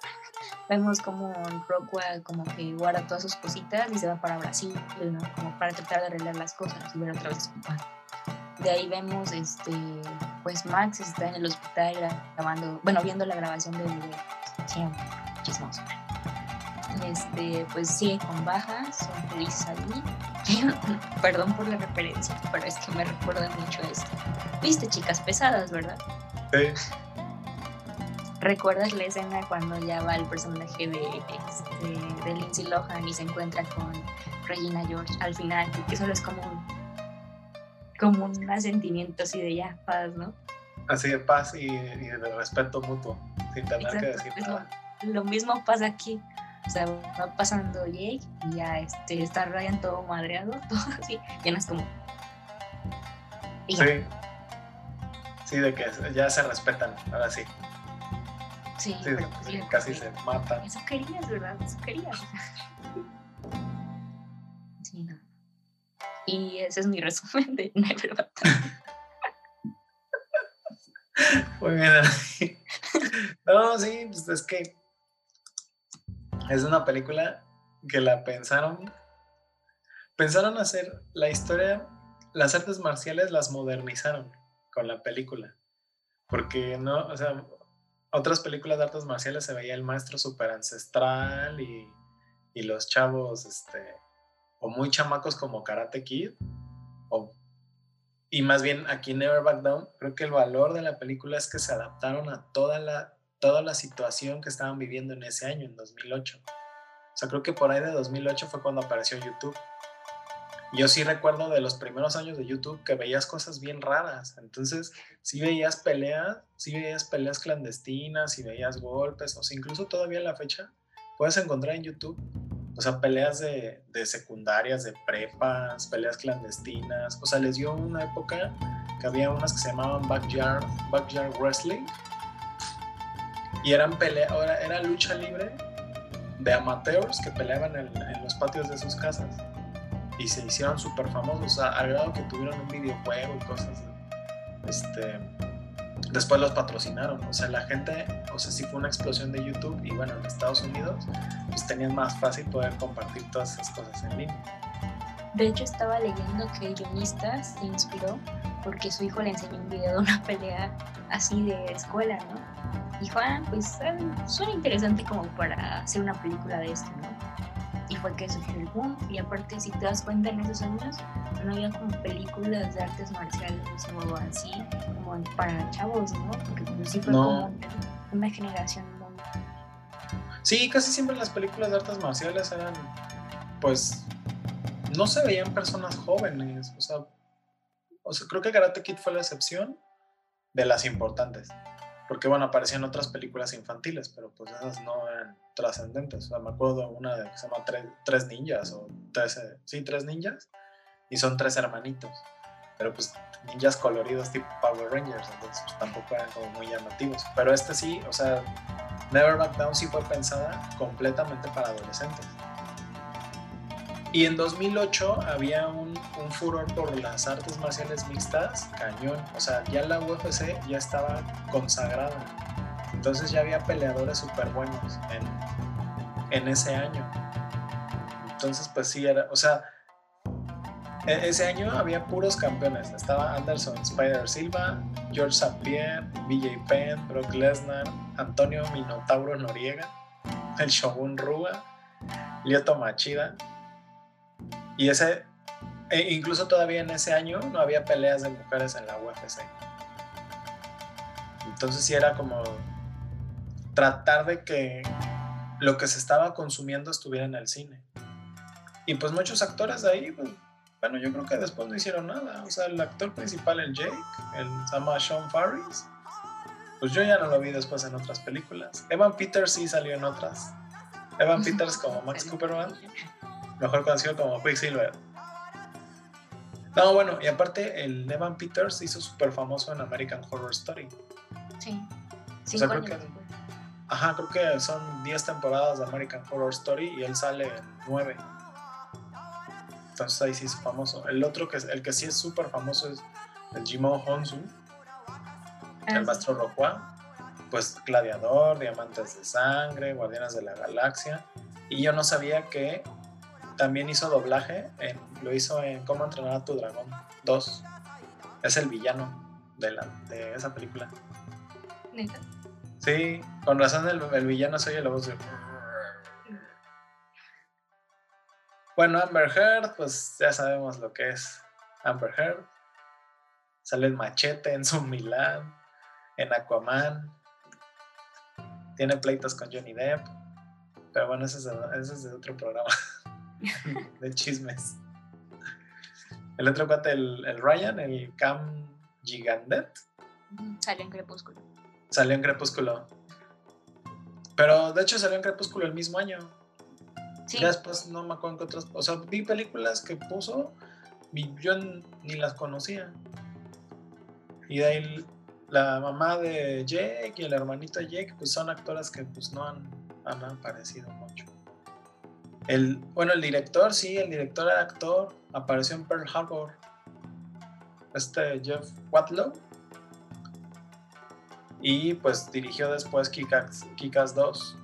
Vemos como Rockwell como que guarda todas sus cositas y se va para Brasil, ¿no? Como para tratar de arreglar las cosas y ver otra vez a su papá. De ahí vemos, este, pues Max está en el hospital grabando, bueno, viendo la grabación video. Sí, chismoso. Este, pues sigue con bajas, son felices ahí. Perdón por la referencia, pero es que me recuerda mucho esto. Viste, chicas pesadas, ¿verdad? Sí. ¿Recuerdas la escena cuando ya va el personaje de, este, de Lindsay Lohan y se encuentra con Regina George al final? Que solo es como un, como un asentimiento así de ya, paz, ¿no? Así de paz y, y de respeto mutuo. Sin tener que decir lo, nada. lo mismo pasa aquí. O sea, va pasando Jake y ya este, está Ryan todo madreado, todo así. Ya no es como. Y ya. Sí. Sí, de que ya se respetan, ahora sí. Sí, Sí, pero pues sí, casi se mata. Eso querías, ¿verdad? Eso querías. Sí, no. Y ese es mi resumen de Never. Muy bien. No, sí, pues es que es una película que la pensaron. Pensaron hacer la historia, las artes marciales las modernizaron con la película. Porque no, o sea, otras películas de artes marciales se veía el maestro super ancestral y, y los chavos, este, o muy chamacos como Karate Kid, o y más bien aquí Never Back Down, creo que el valor de la película es que se adaptaron a toda la, toda la situación que estaban viviendo en ese año, en 2008. O sea, creo que por ahí de 2008 fue cuando apareció YouTube. Yo sí recuerdo de los primeros años de YouTube que veías cosas bien raras. Entonces, sí veías peleas, sí veías peleas clandestinas, sí veías golpes, o sea, incluso todavía en la fecha puedes encontrar en YouTube o sea, peleas de, de, secundarias, de prepas, peleas clandestinas. O sea, les dio una época que había unas que se llamaban Backyard, backyard Wrestling. Y eran pelea, era, era lucha libre de amateurs que peleaban en, los patios de sus casas. Y se hicieron súper famosos, o sea, al grado que tuvieron un videojuego y cosas. Este, después los patrocinaron. O sea, la gente, o sea, sí fue una explosión de YouTube y bueno, en Estados Unidos pues tenían más fácil poder compartir todas esas cosas en línea. De hecho, estaba leyendo que el guionista se inspiró porque su hijo le enseñó un video de una pelea así de escuela, ¿no? Dijo, ah, pues suena interesante como para hacer una película de esto, ¿no? Fue que surgió el boom. Y aparte, si te das cuenta, en esos años no había como películas de artes marciales o así, como para chavos, ¿no? Porque pues, sí fue No. como una generación muy... Sí, casi siempre las películas de artes marciales eran, pues, no se veían personas jóvenes. O sea, o sea, creo que Karate Kid fue la excepción de las importantes. Porque, bueno, aparecían otras películas infantiles, pero pues esas no eran trascendentes. O sea, me acuerdo de una de que se llama Tres, Tres Ninjas, o Trece, sí, Tres Ninjas, y son tres hermanitos. Pero pues ninjas coloridos tipo Power Rangers, entonces pues, tampoco eran como muy llamativos. Pero este sí, o sea, Never Back Down sí fue pensada completamente para adolescentes. Y en 2008 había un, furor por las artes marciales mixtas, cañón. O sea, ya la UFC ya estaba consagrada. Entonces ya había peleadores súper buenos en, ese año. Entonces, pues sí, era, o sea, e, ese año había puros campeones. Estaba Anderson Spider Silva, George St. Pierre, BJ Penn, Brock Lesnar, Antonio Minotauro Noriega, el Shogun Ruga, Lyoto Machida. Y ese, e incluso todavía en ese año no había peleas de mujeres en la UFC. Entonces sí era como tratar de que lo que se estaba consumiendo estuviera en el cine. Y pues muchos actores de ahí, pues, bueno, yo creo que después no hicieron nada. O sea, el actor principal, el Jake, el se llama Sean Farris, pues yo ya no lo vi después en otras películas. Evan Peters sí salió en otras. Evan Peters como Max Cooperman, mejor conocido como Quicksilver. No, bueno, y aparte el Evan Peters hizo súper famoso en American Horror Story. Sí, o sea, creo que, ajá, creo que son 10 temporadas de American Horror Story y él sale en 9. Entonces ahí sí es famoso. El otro que el que sí es súper famoso es el Jimon Honsu, ah, el maestro Rohua, pues Gladiador, Diamantes de Sangre, Guardianes de la Galaxia. Y yo no sabía que también hizo doblaje, en, lo hizo en Cómo entrenar a tu dragón 2. Es el villano de, la, de esa película. ¿Neta? Sí, con razón el, el villano se oye la voz de... Bueno, Amber Heard, pues ya sabemos lo que es Amber Heard. Sale el machete en su Milán, en Aquaman. Tiene pleitos con Johnny Depp. Pero bueno, ese es de, ese es de otro programa de chismes. El otro cuate, el, el, Ryan, el Cam Gigandet. Salió en Crepúsculo. Salió en Crepúsculo. Pero de hecho salió en Crepúsculo el mismo año. Sí. Ya después no me acuerdo qué otras. O sea, vi películas que puso y yo ni las conocía. Y de ahí la mamá de Jake y el hermanito de Jake, pues son actores que pues no han, han aparecido mucho. El, bueno, el director, sí, el director era actor, apareció en Pearl Harbor. Este Jeff Watlow. Y pues dirigió después Kick-Ass 2,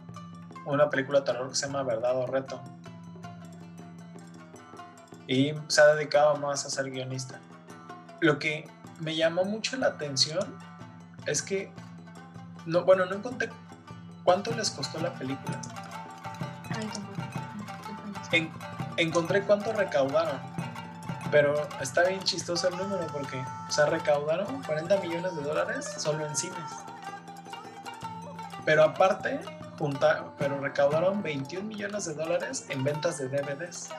una película de terror que se llama Verdad o Reto. Y se ha dedicado más a ser guionista. Lo que me llamó mucho la atención es que, no, bueno, no encontré cuánto les costó la película. Encontré cuánto recaudaron, pero está bien chistoso el número porque, o sea, recaudaron 40 millones de dólares solo en cines. Pero aparte, pero recaudaron 21 millones de dólares en ventas de DVDs.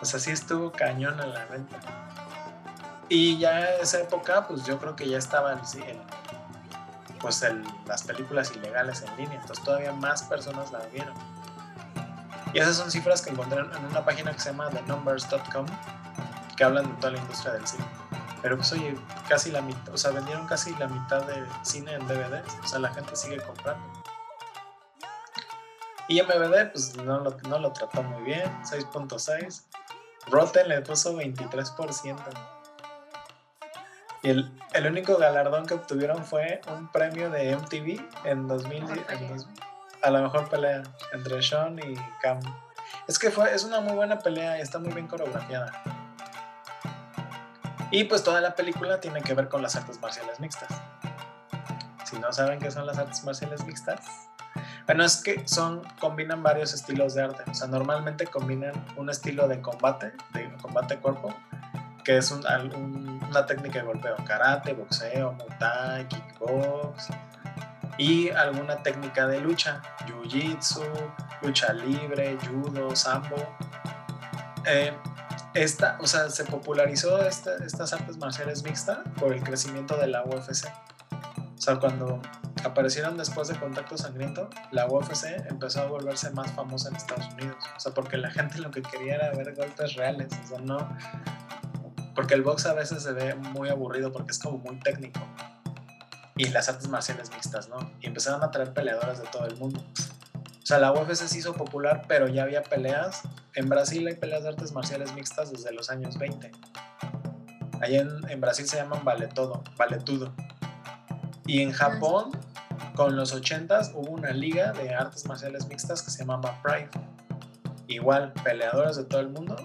O sea, sí estuvo cañón en la venta. Y ya en esa época, pues yo creo que ya estaban pues las películas ilegales en línea, entonces todavía más personas la vieron. Y esas son cifras que encontré en una página que se llama thenumbers.com, que hablan de toda la industria del cine. Pero pues oye, casi la mitad, o sea, vendieron casi la mitad del cine en DVDs, o sea, la gente sigue comprando. Y MVD, pues no lo, no lo trató muy bien, 6.6. Rotten le puso 23%. Y el, el, único galardón que obtuvieron fue un premio de MTV en 2010. A la mejor pelea entre Sean y Cam. Es que fue, es una muy buena pelea y está muy bien coreografiada. Y pues toda la película tiene que ver con las artes marciales mixtas. Si no saben qué son las artes marciales mixtas, bueno, es que son, combinan varios estilos de arte. O sea, normalmente combinan un estilo de combate, de combate cuerpo, que es una técnica de golpeo, karate, boxeo, muay kickbox y alguna técnica de lucha, jiu-jitsu, lucha libre, judo, sambo. Eh, esta, o sea, se popularizó estas artes marciales mixtas por el crecimiento de la UFC. O sea, cuando aparecieron después de Contacto Sangriento, la UFC empezó a volverse más famosa en Estados Unidos. O sea, porque la gente lo que quería era ver golpes reales. O sea, no, porque el box a veces se ve muy aburrido porque es como muy técnico. Y las artes marciales mixtas, ¿no? Y empezaron a traer peleadoras de todo el mundo. O sea, la UFC se hizo popular, pero ya había peleas. En Brasil hay peleas de artes marciales mixtas desde los años 20. Allá en, en Brasil se llaman vale todo, vale tudo. Y en Japón, con los 80s, hubo una liga de artes marciales mixtas que se llamaba Pride. Igual, peleadoras de todo el mundo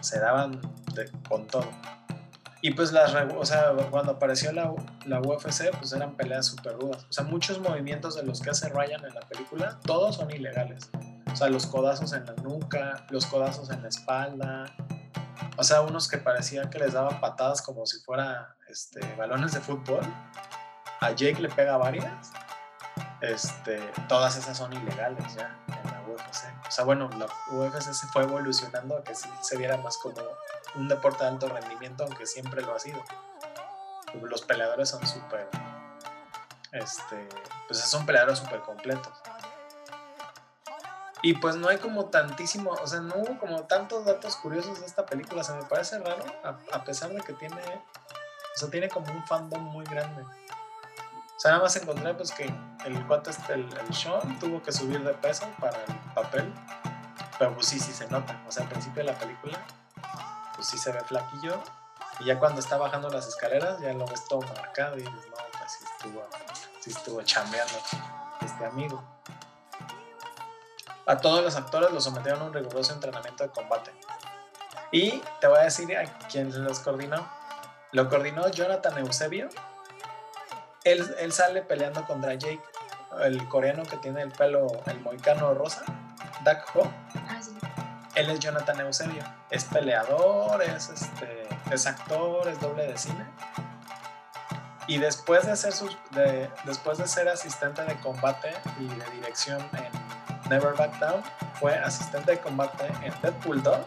se daban con todo. Y pues las, o sea, cuando apareció la, la UFC, pues eran peleas súper rudas. O sea, muchos movimientos de los que hace Ryan en la película, todos son ilegales. O sea, los codazos en la nuca, los codazos en la espalda. O sea, unos que parecían que les daban patadas como si fuera este, balones de fútbol. A Jake le pega varias. Este, todas esas son ilegales ya UFC. O sea, bueno, la UFC se fue evolucionando a que se viera más como un deporte de alto rendimiento, aunque siempre lo ha sido. Los peleadores son súper, este, pues son peleadores súper completos. Y pues no hay como tantísimo, o sea, no hubo como tantos datos curiosos de esta película. se me parece raro, a, pesar de que tiene, o sea, tiene como un fandom muy grande. Sea, nada más encontré pues que el cuate, este, el, el Sean, tuvo que subir de peso para el papel. Pero pues sí, sí se nota. O sea, al principio de la película pues sí se ve flaquillo. Y ya cuando está bajando las escaleras, ya lo ves todo marcado y dices, no, pues sí estuvo, sí estuvo chambeando este amigo. A todos los actores los sometieron a un riguroso entrenamiento de combate. Y te voy a decir a quién los coordinó. Lo coordinó Jonathan Eusebio. Él, él sale peleando contra Jake, el coreano que tiene el pelo, el moicano rosa, Dak Ho. Ah, él es Jonathan Eusebio. Es peleador, es, este, es actor, es doble de cine. Y después de, ser de, después de ser asistente de combate y de dirección en Never Back Down, fue asistente de combate en Deadpool 2,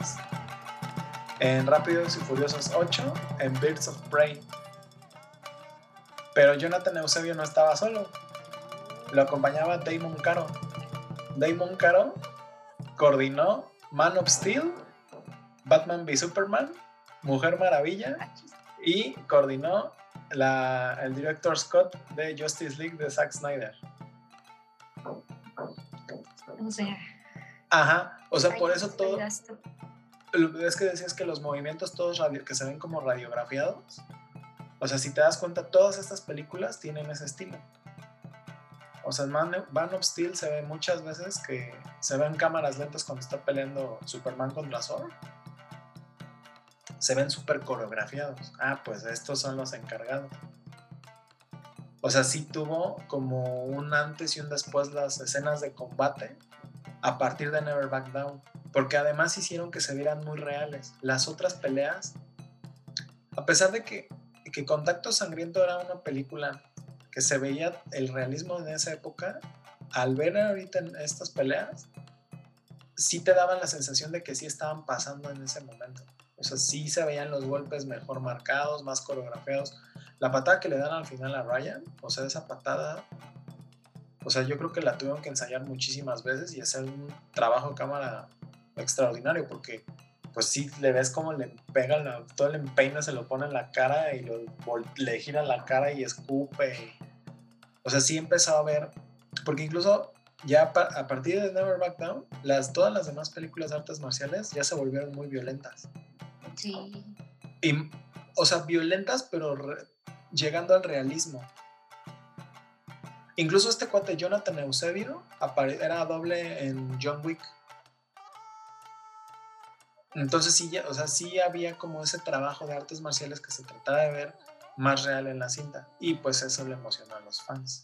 en Rápidos y Furiosos 8, en Birds of Prey. Pero Jonathan Eusebio no estaba solo. Lo acompañaba Damon Caro. Damon Caro coordinó Man of Steel, Batman v Superman, Mujer Maravilla y coordinó la, el director Scott de Justice League de Zack Snyder. O sea. Ajá, o sea, por eso todo. Es que decías que los movimientos todos radio, que se ven como radiografiados. O sea, si te das cuenta, todas estas películas tienen ese estilo. O sea, Man, of Steel se ve muchas veces que se ven cámaras lentas cuando está peleando Superman contra Thor. Se ven súper coreografiados. Ah, pues estos son los encargados. O sea, sí tuvo como un antes y un después las escenas de combate a partir de Never Back Down. Porque además hicieron que se vieran muy reales. Las otras peleas, a pesar de que, que Contacto Sangriento era una película que se veía el realismo en esa época, al ver ahorita en estas peleas, sí te daban la sensación de que sí estaban pasando en ese momento. O sea, sí se veían los golpes mejor marcados, más coreografiados. La patada que le dan al final a Ryan, o sea, esa patada, o sea, yo creo que la tuvieron que ensayar muchísimas veces y hacer un trabajo de cámara extraordinario, porque pues sí le ves como le pega todo el empeine, se lo pone en la cara y le gira la cara y escupe. o sea, sí empezó a ver, porque incluso ya a partir de Never Back Down, las, todas las demás películas de artes marciales ya se volvieron muy violentas. Sí. Y, o sea, violentas, pero llegando al realismo. Incluso este cuate Jonathan Eusebio era doble en John Wick. Entonces sí, o sea, sí había como ese trabajo de artes marciales que se trataba de ver más real en la cinta. Y pues eso le emocionó a los fans.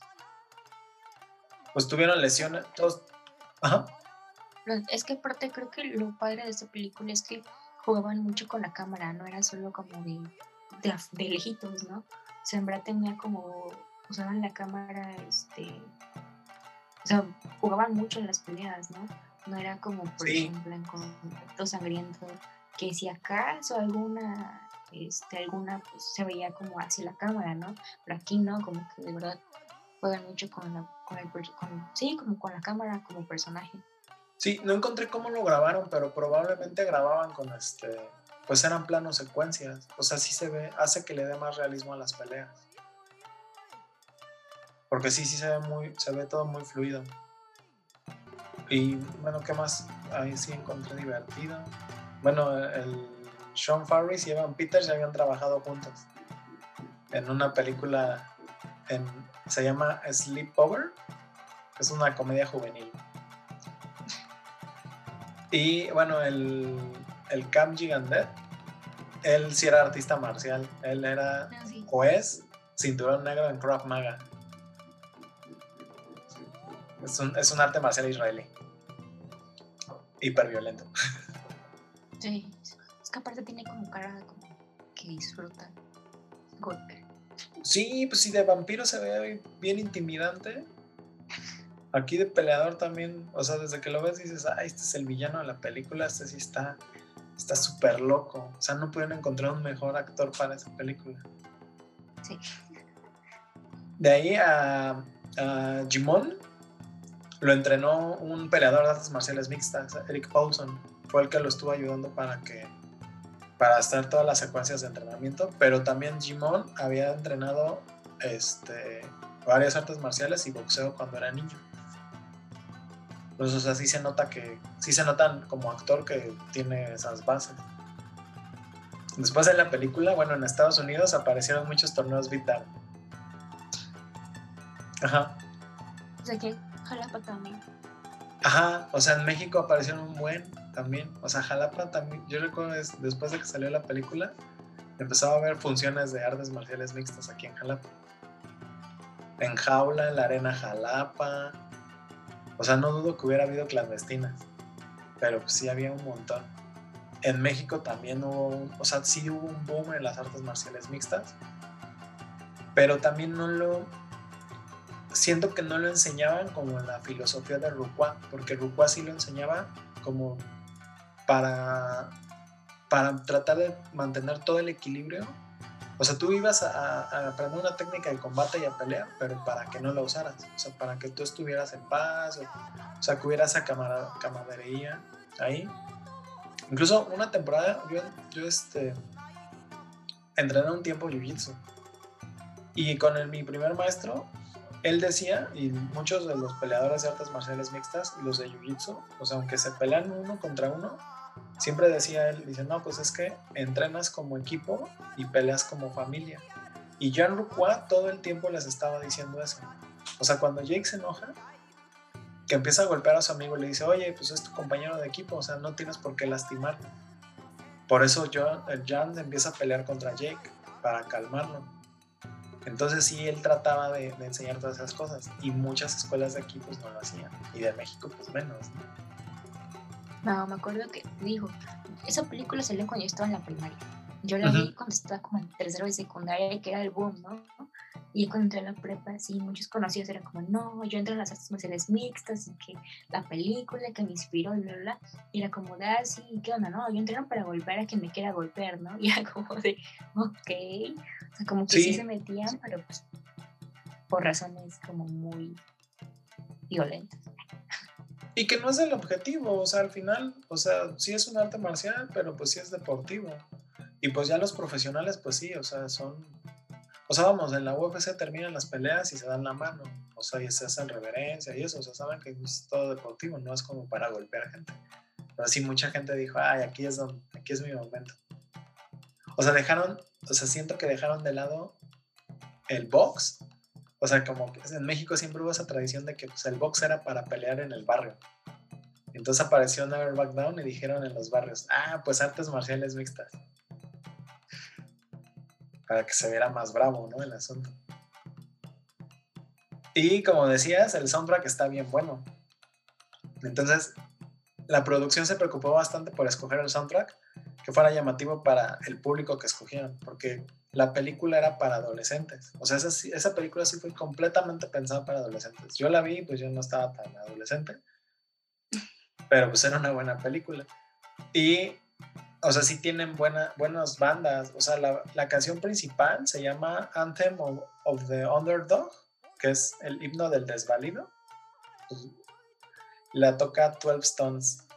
Pues tuvieron lesiones, todos... Ajá. Es que aparte creo que lo padre de esta película es que jugaban mucho con la cámara, no era solo como de, de, lejitos, ¿no? O tenía como, usaban la cámara, este, o sea, jugaban mucho en las peleas, ¿no? No era como, por ejemplo, en Contacto Sangriento, que si acaso alguna, este, alguna, pues se veía como hacia la cámara, ¿no? Pero aquí no, como que de verdad juegan mucho con la, con el, con, sí, como con la cámara como personaje. Sí, no encontré cómo lo grabaron, pero probablemente grababan con este, pues eran planos secuencias, o sea, sí se ve, hace que le dé más realismo a las peleas. Porque sí, sí se ve muy, se ve todo muy fluido. Y bueno, ¿qué más? Ahí sí encontré divertido. Bueno, el Sean Farris y Evan Peters ya habían trabajado juntos en una película en, se llama Sleepover, que es una comedia juvenil. Y bueno, el, el Cam Gigandet, él sí era artista marcial, él era ah, juez, cinturón negro en Krav Maga. Es un, es un arte marcial israelí hiperviolento. Sí, es que aparte tiene como cara como que disfruta golpe. Sí, pues sí, de vampiro se ve bien intimidante. Aquí de peleador también, o sea, desde que lo ves dices, ah, este es el villano de la película, este sí está está súper loco. O sea, no pudieron encontrar un mejor actor para esa película. Sí. De ahí a, a Jimon, lo entrenó un peleador de artes marciales mixtas, Eric Paulson. Fue el que lo estuvo ayudando para que para hacer todas las secuencias de entrenamiento, pero también Jimon había entrenado este, varias artes marciales y boxeo cuando era niño. Entonces, así se nota que, sí se notan como actor que tiene esas bases. Después de la película, bueno, en Estados Unidos aparecieron muchos torneos Vital. Ajá. O sea que Jalapa también. Ajá, o sea, en México aparecieron un buen también. O sea, Jalapa también. Yo recuerdo después de que salió la película, empezaba a ver funciones de artes marciales mixtas aquí en Jalapa. En Jaula, en la Arena Jalapa. O sea, no dudo que hubiera habido clandestinas, pero pues sí había un montón. En México también hubo, o sea, sí hubo un boom en las artes marciales mixtas, pero también no lo, siento que no lo enseñaban como en la filosofía de Rukwa, porque Rukwa sí lo enseñaba como para, para tratar de mantener todo el equilibrio. O sea, tú ibas a, aprender una técnica de combate y a pelear, pero para que no la usaras, o sea, para que tú estuvieras en paz, o, sea, que hubiera esa camaradería ahí. Incluso una temporada, yo, yo este, entrené un tiempo Jiu-Jitsu Y con mi primer maestro, él decía, y muchos de los peleadores de artes marciales mixtas los de Jiu-Jitsu, o sea, aunque se pelean uno contra uno, siempre decía él, dice, no, pues es que entrenas como equipo y peleas como familia. Y Jean Ruqua todo el tiempo les estaba diciendo eso. O sea, cuando Jake se enoja, que empieza a golpear a su amigo, le dice, oye, pues es tu compañero de equipo, o sea, no tienes por qué lastimarte. Por eso Jan empieza a pelear contra Jake, para calmarlo. Entonces sí, él trataba de, enseñar todas esas cosas y muchas escuelas de aquí pues no lo hacían y de México pues menos. No, me acuerdo que dijo, esa película salió cuando yo estaba en la primaria. Yo la vi cuando estaba como en tercero de secundaria, que era el boom, ¿no? Y cuando entré a la prepa, sí, muchos conocidos eran como, no, yo entré a las artes marciales mixtas y que la película que me inspiró, y bla, bla, Y era como ah, sí, ¿qué onda? No, yo entreno para golpear a quien me quiera golpear, ¿no? Y era como de, ok. O sea, como que sí, se metían, pero pues por razones como muy violentas. Y que no es el objetivo, o sea, al final, o sea, sí es un arte marcial, pero pues sí es deportivo. Y pues ya los profesionales, pues sí, o sea, son... O sea, vamos, en la UFC terminan las peleas y se dan la mano, o sea, y se hacen reverencia y eso, o sea, saben que es todo deportivo, no es como para golpear gente. Pero sí, mucha gente dijo, ay, aquí es, donde, aquí es mi momento. O sea, dejaron, o sea, siento que dejaron de lado el box. O sea, como que en México siempre hubo esa tradición de que pues, el box era para pelear en el barrio. Entonces apareció Never Back Down y dijeron en los barrios, ah, pues artes marciales mixtas. Para que se viera más bravo, ¿no? El asunto. Y como decías, el soundtrack está bien bueno. Entonces, la producción se preocupó bastante por escoger el soundtrack que fuera llamativo para el público que escogieron, porque la película era para adolescentes. O sea, esa, esa película sí fue completamente pensada para adolescentes. Yo la vi, pues yo no estaba tan adolescente, pero pues era una buena película. Y, o sea, sí tienen buena, buenas bandas. O sea, la, la canción principal se llama Anthem of, of, the Underdog, que es el himno del desvalido. La toca 12 Stones.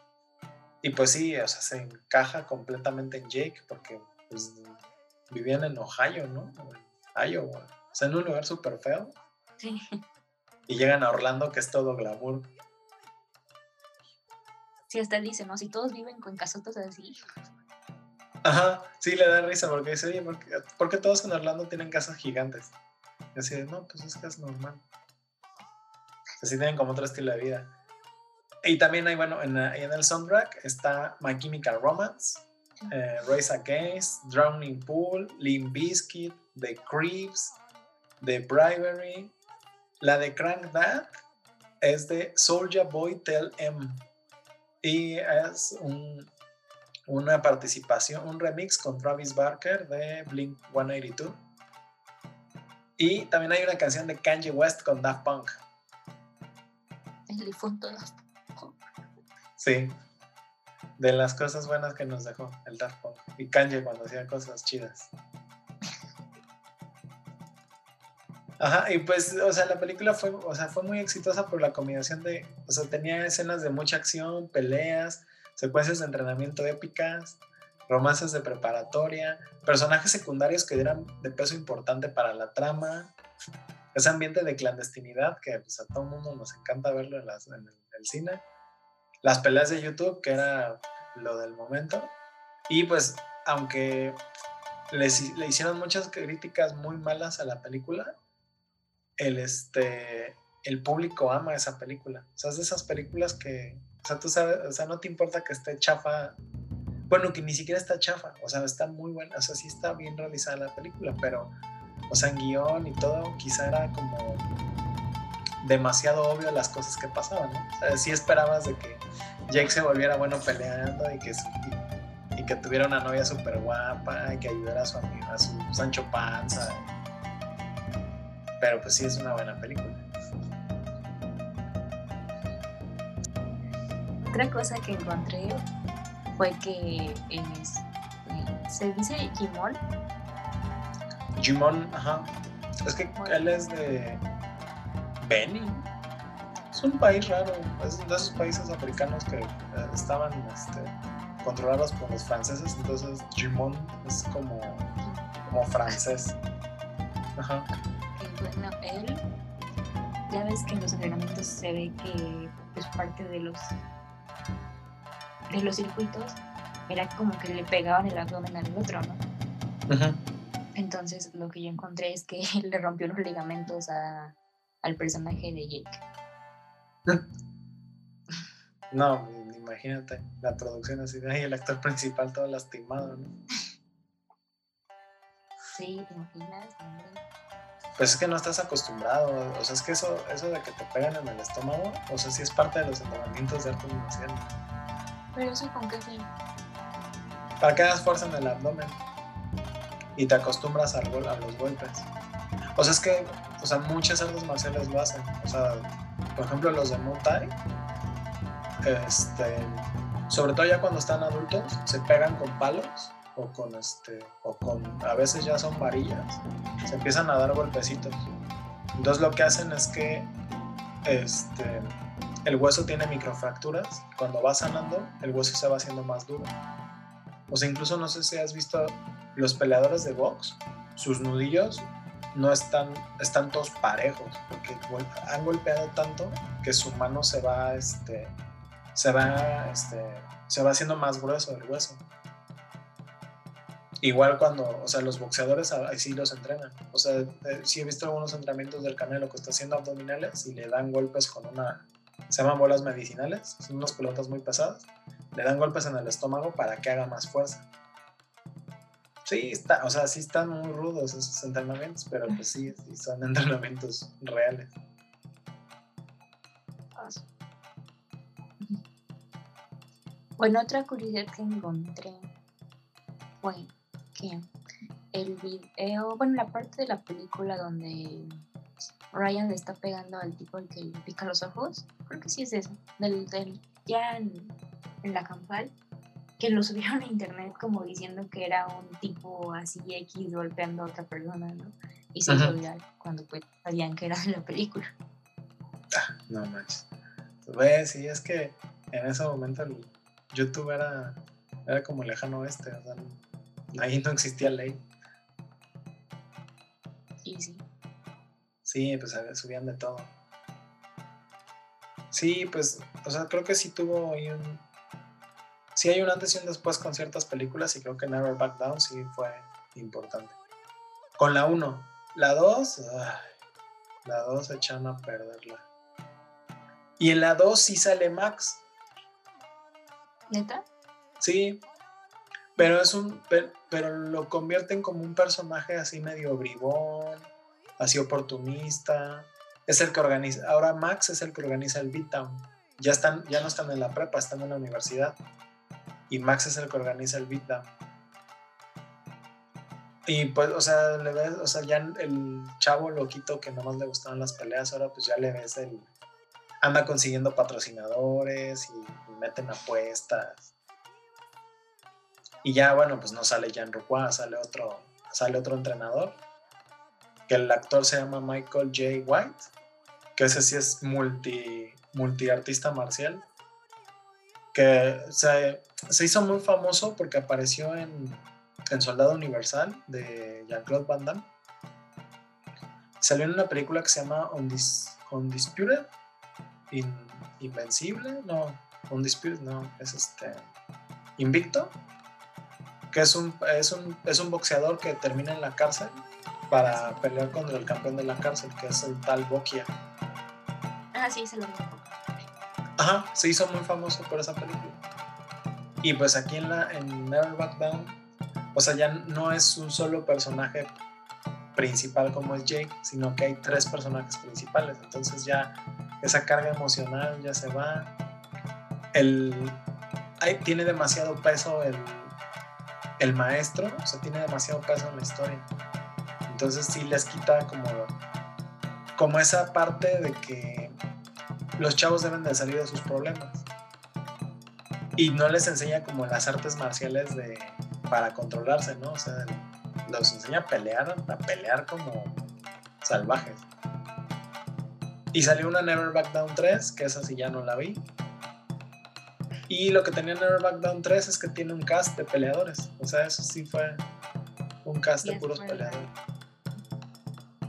Y pues sí, o sea, se encaja completamente en Jake porque pues, vivían en Ohio, ¿no? En Iowa. O sea, en un lugar súper feo. Sí. Y llegan a Orlando, que es todo glamour. Sí, hasta dice, ¿no? Si todos viven con casotas así. Ajá, sí, le da risa porque dice, oye, ¿por qué, todos en Orlando tienen casas gigantes? Y así, no, pues es que es normal. Así tienen como otro estilo de vida. Y también hay, bueno, en, en el soundtrack está My Chemical Romance, eh, Race Against, Drowning Pool, Limp Bizkit, The Creeps, The Bribery. La de Crank That es de Soldier Boy Tell M. Y es un, una participación, un remix con Travis Barker de Blink 182. Y también hay una canción de Kanye West con Daft Punk. El difunto Daft Sí. De las cosas buenas que nos dejó el Daft Punk. Y Kanye cuando hacía cosas chidas. Ajá, y pues, o sea, la película fue, o sea, fue muy exitosa por la combinación de, o sea, tenía escenas de mucha acción, peleas, secuencias de entrenamiento épicas, romances de preparatoria, personajes secundarios que eran de peso importante para la trama, ese ambiente de clandestinidad que pues, a todo el mundo nos encanta verlo en, en el cine las peleas de YouTube, que era lo del momento. Y pues, aunque le hicieron muchas críticas muy malas a la película, el, este, el público ama esa película. O sea, es de esas películas que, o sea, tú sabes, o sea, no te importa que esté chafa. Bueno, que ni siquiera está chafa, o sea, está muy buena, o sea, sí está bien realizada la película, pero, o sea, en guion y todo, quizá era como demasiado obvio las cosas que pasaban, ¿no? O sea, sí esperabas de que Jake se volviera bueno peleando y que, y, que tuviera una novia súper guapa y que ayudara a su amigo, a su Sancho Panza. Pero pues sí es una buena película. Otra cosa que encontré fue que es, se dice Jimón. Jimón, ajá. Es que él es de Benin. Es un país raro, es de esos países africanos que eh, estaban este, controlados por los franceses, entonces Gimón es como, como francés. Ajá. Él, ya ves que en los entrenamientos se ve que pues parte de los de los circuitos era como que le pegaban el abdomen al otro, ¿no? Ajá. Entonces lo que yo encontré es que le rompió los ligamentos a, al personaje de Jake. No, imagínate, la producción así de ahí, el actor principal todo lastimado, ¿no? Sí, ¿te imaginas? Hombre? Pues es que no estás acostumbrado, o sea, es que eso, eso de que te pegan en el estómago, o sea, sí es parte de los entrenamientos de artes marciales. Pero eso con qué fin. Para que hagas fuerza en el abdomen y te acostumbras gol- a los golpes. O sea, es que, o sea, muchas artes marciales lo hacen. O sea, por ejemplo, los de Muay Thai, este, sobre todo ya cuando están adultos, se pegan con palos o con, este, o con, a veces ya son varillas, se empiezan a dar golpecitos. Entonces lo que hacen es que, este, el hueso tiene microfracturas. Cuando va sanando, el hueso se va haciendo más duro. O sea, incluso no sé si has visto los peleadores de box, sus nudillos no están, están todos parejos, porque han golpeado tanto que su mano se va, este, se va, este, se va haciendo más grueso el hueso. Igual cuando, o sea, los boxeadores sí los entrenan. O sea, eh, sí he visto algunos entrenamientos del Canelo que está haciendo abdominales y le dan golpes con una, se llaman bolas medicinales, son unas pelotas muy pesadas, le dan golpes en el estómago para que haga más fuerza. Sí, está, o sea, sí están muy rudos esos entrenamientos, pero pues sí, sí son entrenamientos reales. Bueno, otra curiosidad que encontré fue que el video, bueno, la parte de la película donde Ryan le está pegando al tipo al que le pica los ojos, creo que sí es eso, del, del- ya en, en la campal, que lo subieron a internet como diciendo que era un tipo así X golpeando a otra persona, ¿no? Y se hizo viral cuando pues sabían que era de la película. No manches. Ves, sí, es que en ese momento el YouTube era, era como lejano oeste, o sea, ahí no existía ley. Y sí, Sí, pues subían de todo. Sí, pues, o sea, creo que sí tuvo ahí un... Sí hay un antes y un después con ciertas películas y creo que Never Back Down sí fue importante. Con la 1. La 2, la 2 echan a perderla. Y en la 2 sí sale Max, neta, sí. Pero es un... Pero, pero lo convierten como un personaje así medio bribón, así oportunista. Es el que organiza, ahora Max es el que organiza el Beatdown. Ya están, ya no están en la prepa, están en la universidad. Y Max es el que organiza el Beatdown. Y pues, o sea, le ves, o sea, ya el chavo loquito que nomás le gustaban las peleas, ahora pues ya le ves el. Anda consiguiendo patrocinadores y, y meten apuestas. Y ya, bueno, pues no sale Jean Roy, sale otro, sale otro entrenador que el actor se llama Michael J. White, que ese sí es multi, multiartista marcial, que se, se hizo muy famoso porque apareció en, en Soldado Universal de Jean-Claude Van Damme. Salió en una película que se llama Undis- Undisputed, In- Invencible, no, Undisputed, no, es este, Invicto, que es un, es un, es un boxeador que termina en la cárcel para pelear contra el campeón de la cárcel, que es el tal Bokia. ah, sí, se lo mismo. Ajá, se hizo muy famoso por esa película. Y pues aquí en, la, en Never Back Down, o sea, ya no es un solo personaje principal como es Jake, sino que hay tres personajes principales. Entonces ya esa carga emocional ya se va. El, hay, tiene demasiado peso el, el maestro, o sea, tiene demasiado peso en la historia. Entonces sí les quita como, como esa parte de que los chavos deben de salir de sus problemas. Y no les enseña como las artes marciales de, para controlarse, ¿no? O sea, los enseña a pelear, a pelear como salvajes. Y salió una Never Back Down 3, que esa sí ya no la vi. Y lo que tenía Never Back Down 3 es que tiene un cast de peleadores. O sea, eso sí fue un cast de puros peleadores.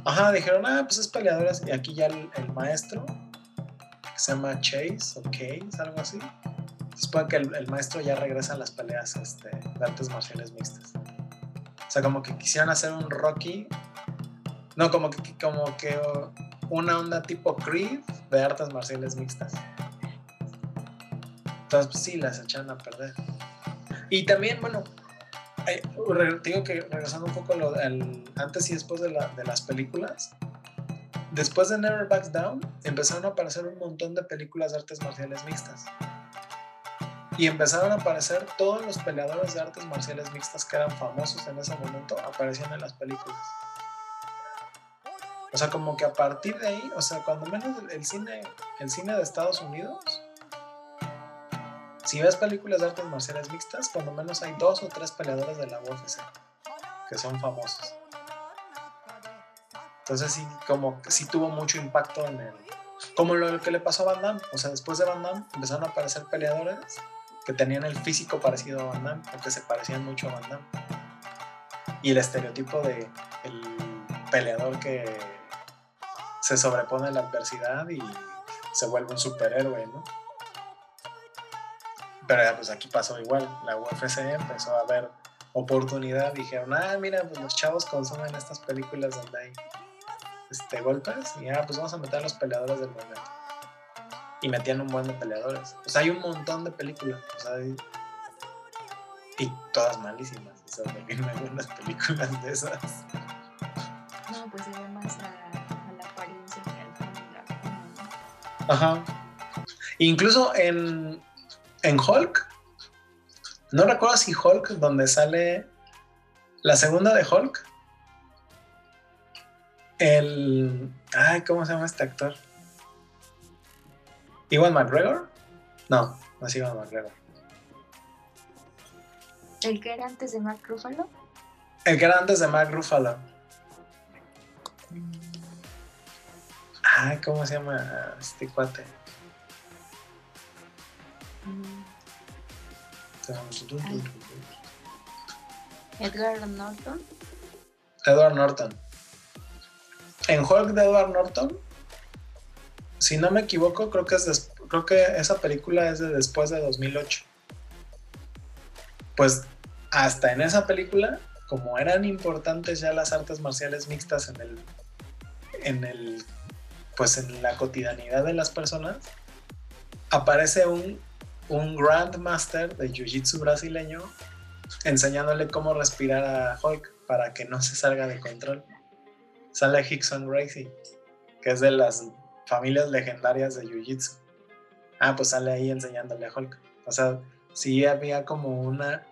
Ajá, dijeron, ah, pues es peleadoras. Y aquí ya el, el maestro, que se llama Chase o Case, algo así. Después que el, el, maestro ya regresa a las peleas este, de artes marciales mixtas. O sea, como que quisieran hacer un Rocky. No, como que, como que una onda tipo Creed de artes marciales mixtas. Entonces, pues sí, las echan a perder. Y también, bueno, eh, digo que regresando un poco lo, el, antes y después de, la, de las películas, después de Never Backs Down, empezaron a aparecer un montón de películas de artes marciales mixtas. Y empezaron a aparecer todos los peleadores de artes marciales mixtas que eran famosos en ese momento, aparecían en las películas. O sea, como que a partir de ahí, o sea, cuando menos el cine, el cine de Estados Unidos, si ves películas de artes marciales mixtas, cuando menos hay dos o tres peleadores de la UFC que son famosos. Entonces sí, como sí tuvo mucho impacto en el... Como lo que le pasó a Van Damme. O sea, después de Van Damme empezaron a aparecer peleadores que tenían el físico parecido a Van Damme o que se parecían mucho a Van Damme. Y el estereotipo de el peleador que se sobrepone a la adversidad y se vuelve un superhéroe, ¿no? Pero pues aquí pasó igual. La UFC empezó a ver oportunidad. Dijeron, ah, mira, pues los chavos consumen estas películas donde hay este, golpes. Y ah, pues vamos a meter a los peleadores del momento. Y metían un buen de peleadores. O sea, hay un montón de películas. O sea, y todas malísimas. O sea, me buenas películas de esas. No, pues se ve más a, a la apariencia que al. Ajá. Incluso en, en Hulk, no recuerdo si Hulk, donde sale la segunda de Hulk, el. Ay, ¿cómo se llama este actor? ¿Iwan McGregor? No, no es Iwan McGregor. ¿El que era antes de Mark Ruffalo? El que era antes de Mark Ruffalo. Ay, ¿cómo se llama este cuate? Edward Norton. Edward Norton. En Hulk de Edward Norton, si no me equivoco, creo que, es creo que esa película es de después de 2008. Pues hasta en esa película, como eran importantes ya las artes marciales mixtas en el, en el, pues en la cotidianidad de las personas, aparece un un Grandmaster de Jiu-Jitsu brasileño enseñándole cómo respirar a Hulk para que no se salga de control. Sale Hickson Gracie, que es de las familias legendarias de Jiu-Jitsu. Ah, pues sale ahí enseñándole a Hulk. O sea, sí había como una...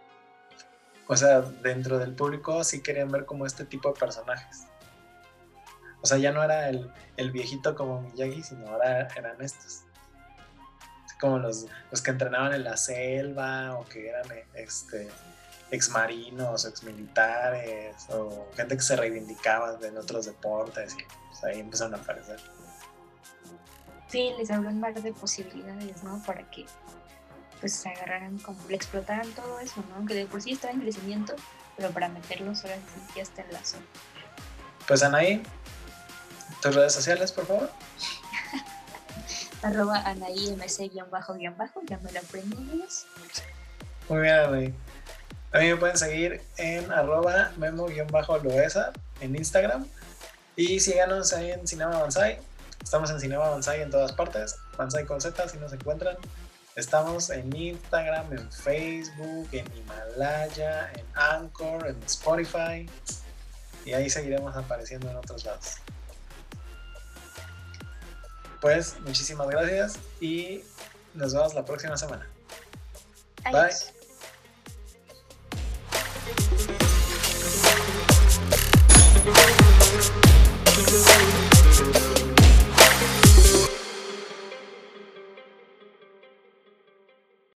O sea, dentro del público sí querían ver como este tipo de personajes. O sea, ya no era el, el viejito como Miyagi, sino ahora eran estos como los, los que entrenaban en la selva o que eran este, exmarinos, exmilitares o gente que se reivindicaba en otros deportes y pues, ahí empezaron a aparecer. Sí, les abrió un mar de posibilidades, ¿no? Para que pues se agarraran como, le explotaran todo eso, ¿no? Que de por sí estaba en crecimiento, pero para meterlos ahora sí ya está en la zona. Pues Anaí, tus redes sociales, por favor arroba anaimc-bajo, ya me lo. Muy bien, Anaí. También me pueden seguir en arroba memo-loesa en Instagram. Y síganos ahí en Cinema Banzai. Estamos en Cinema Banzai en todas partes. Banzai con Z si nos encuentran. Estamos en Instagram, en Facebook, en Himalaya, en Anchor, en Spotify. Y ahí seguiremos apareciendo en otros lados pues muchísimas gracias y nos vemos la próxima semana. Bye.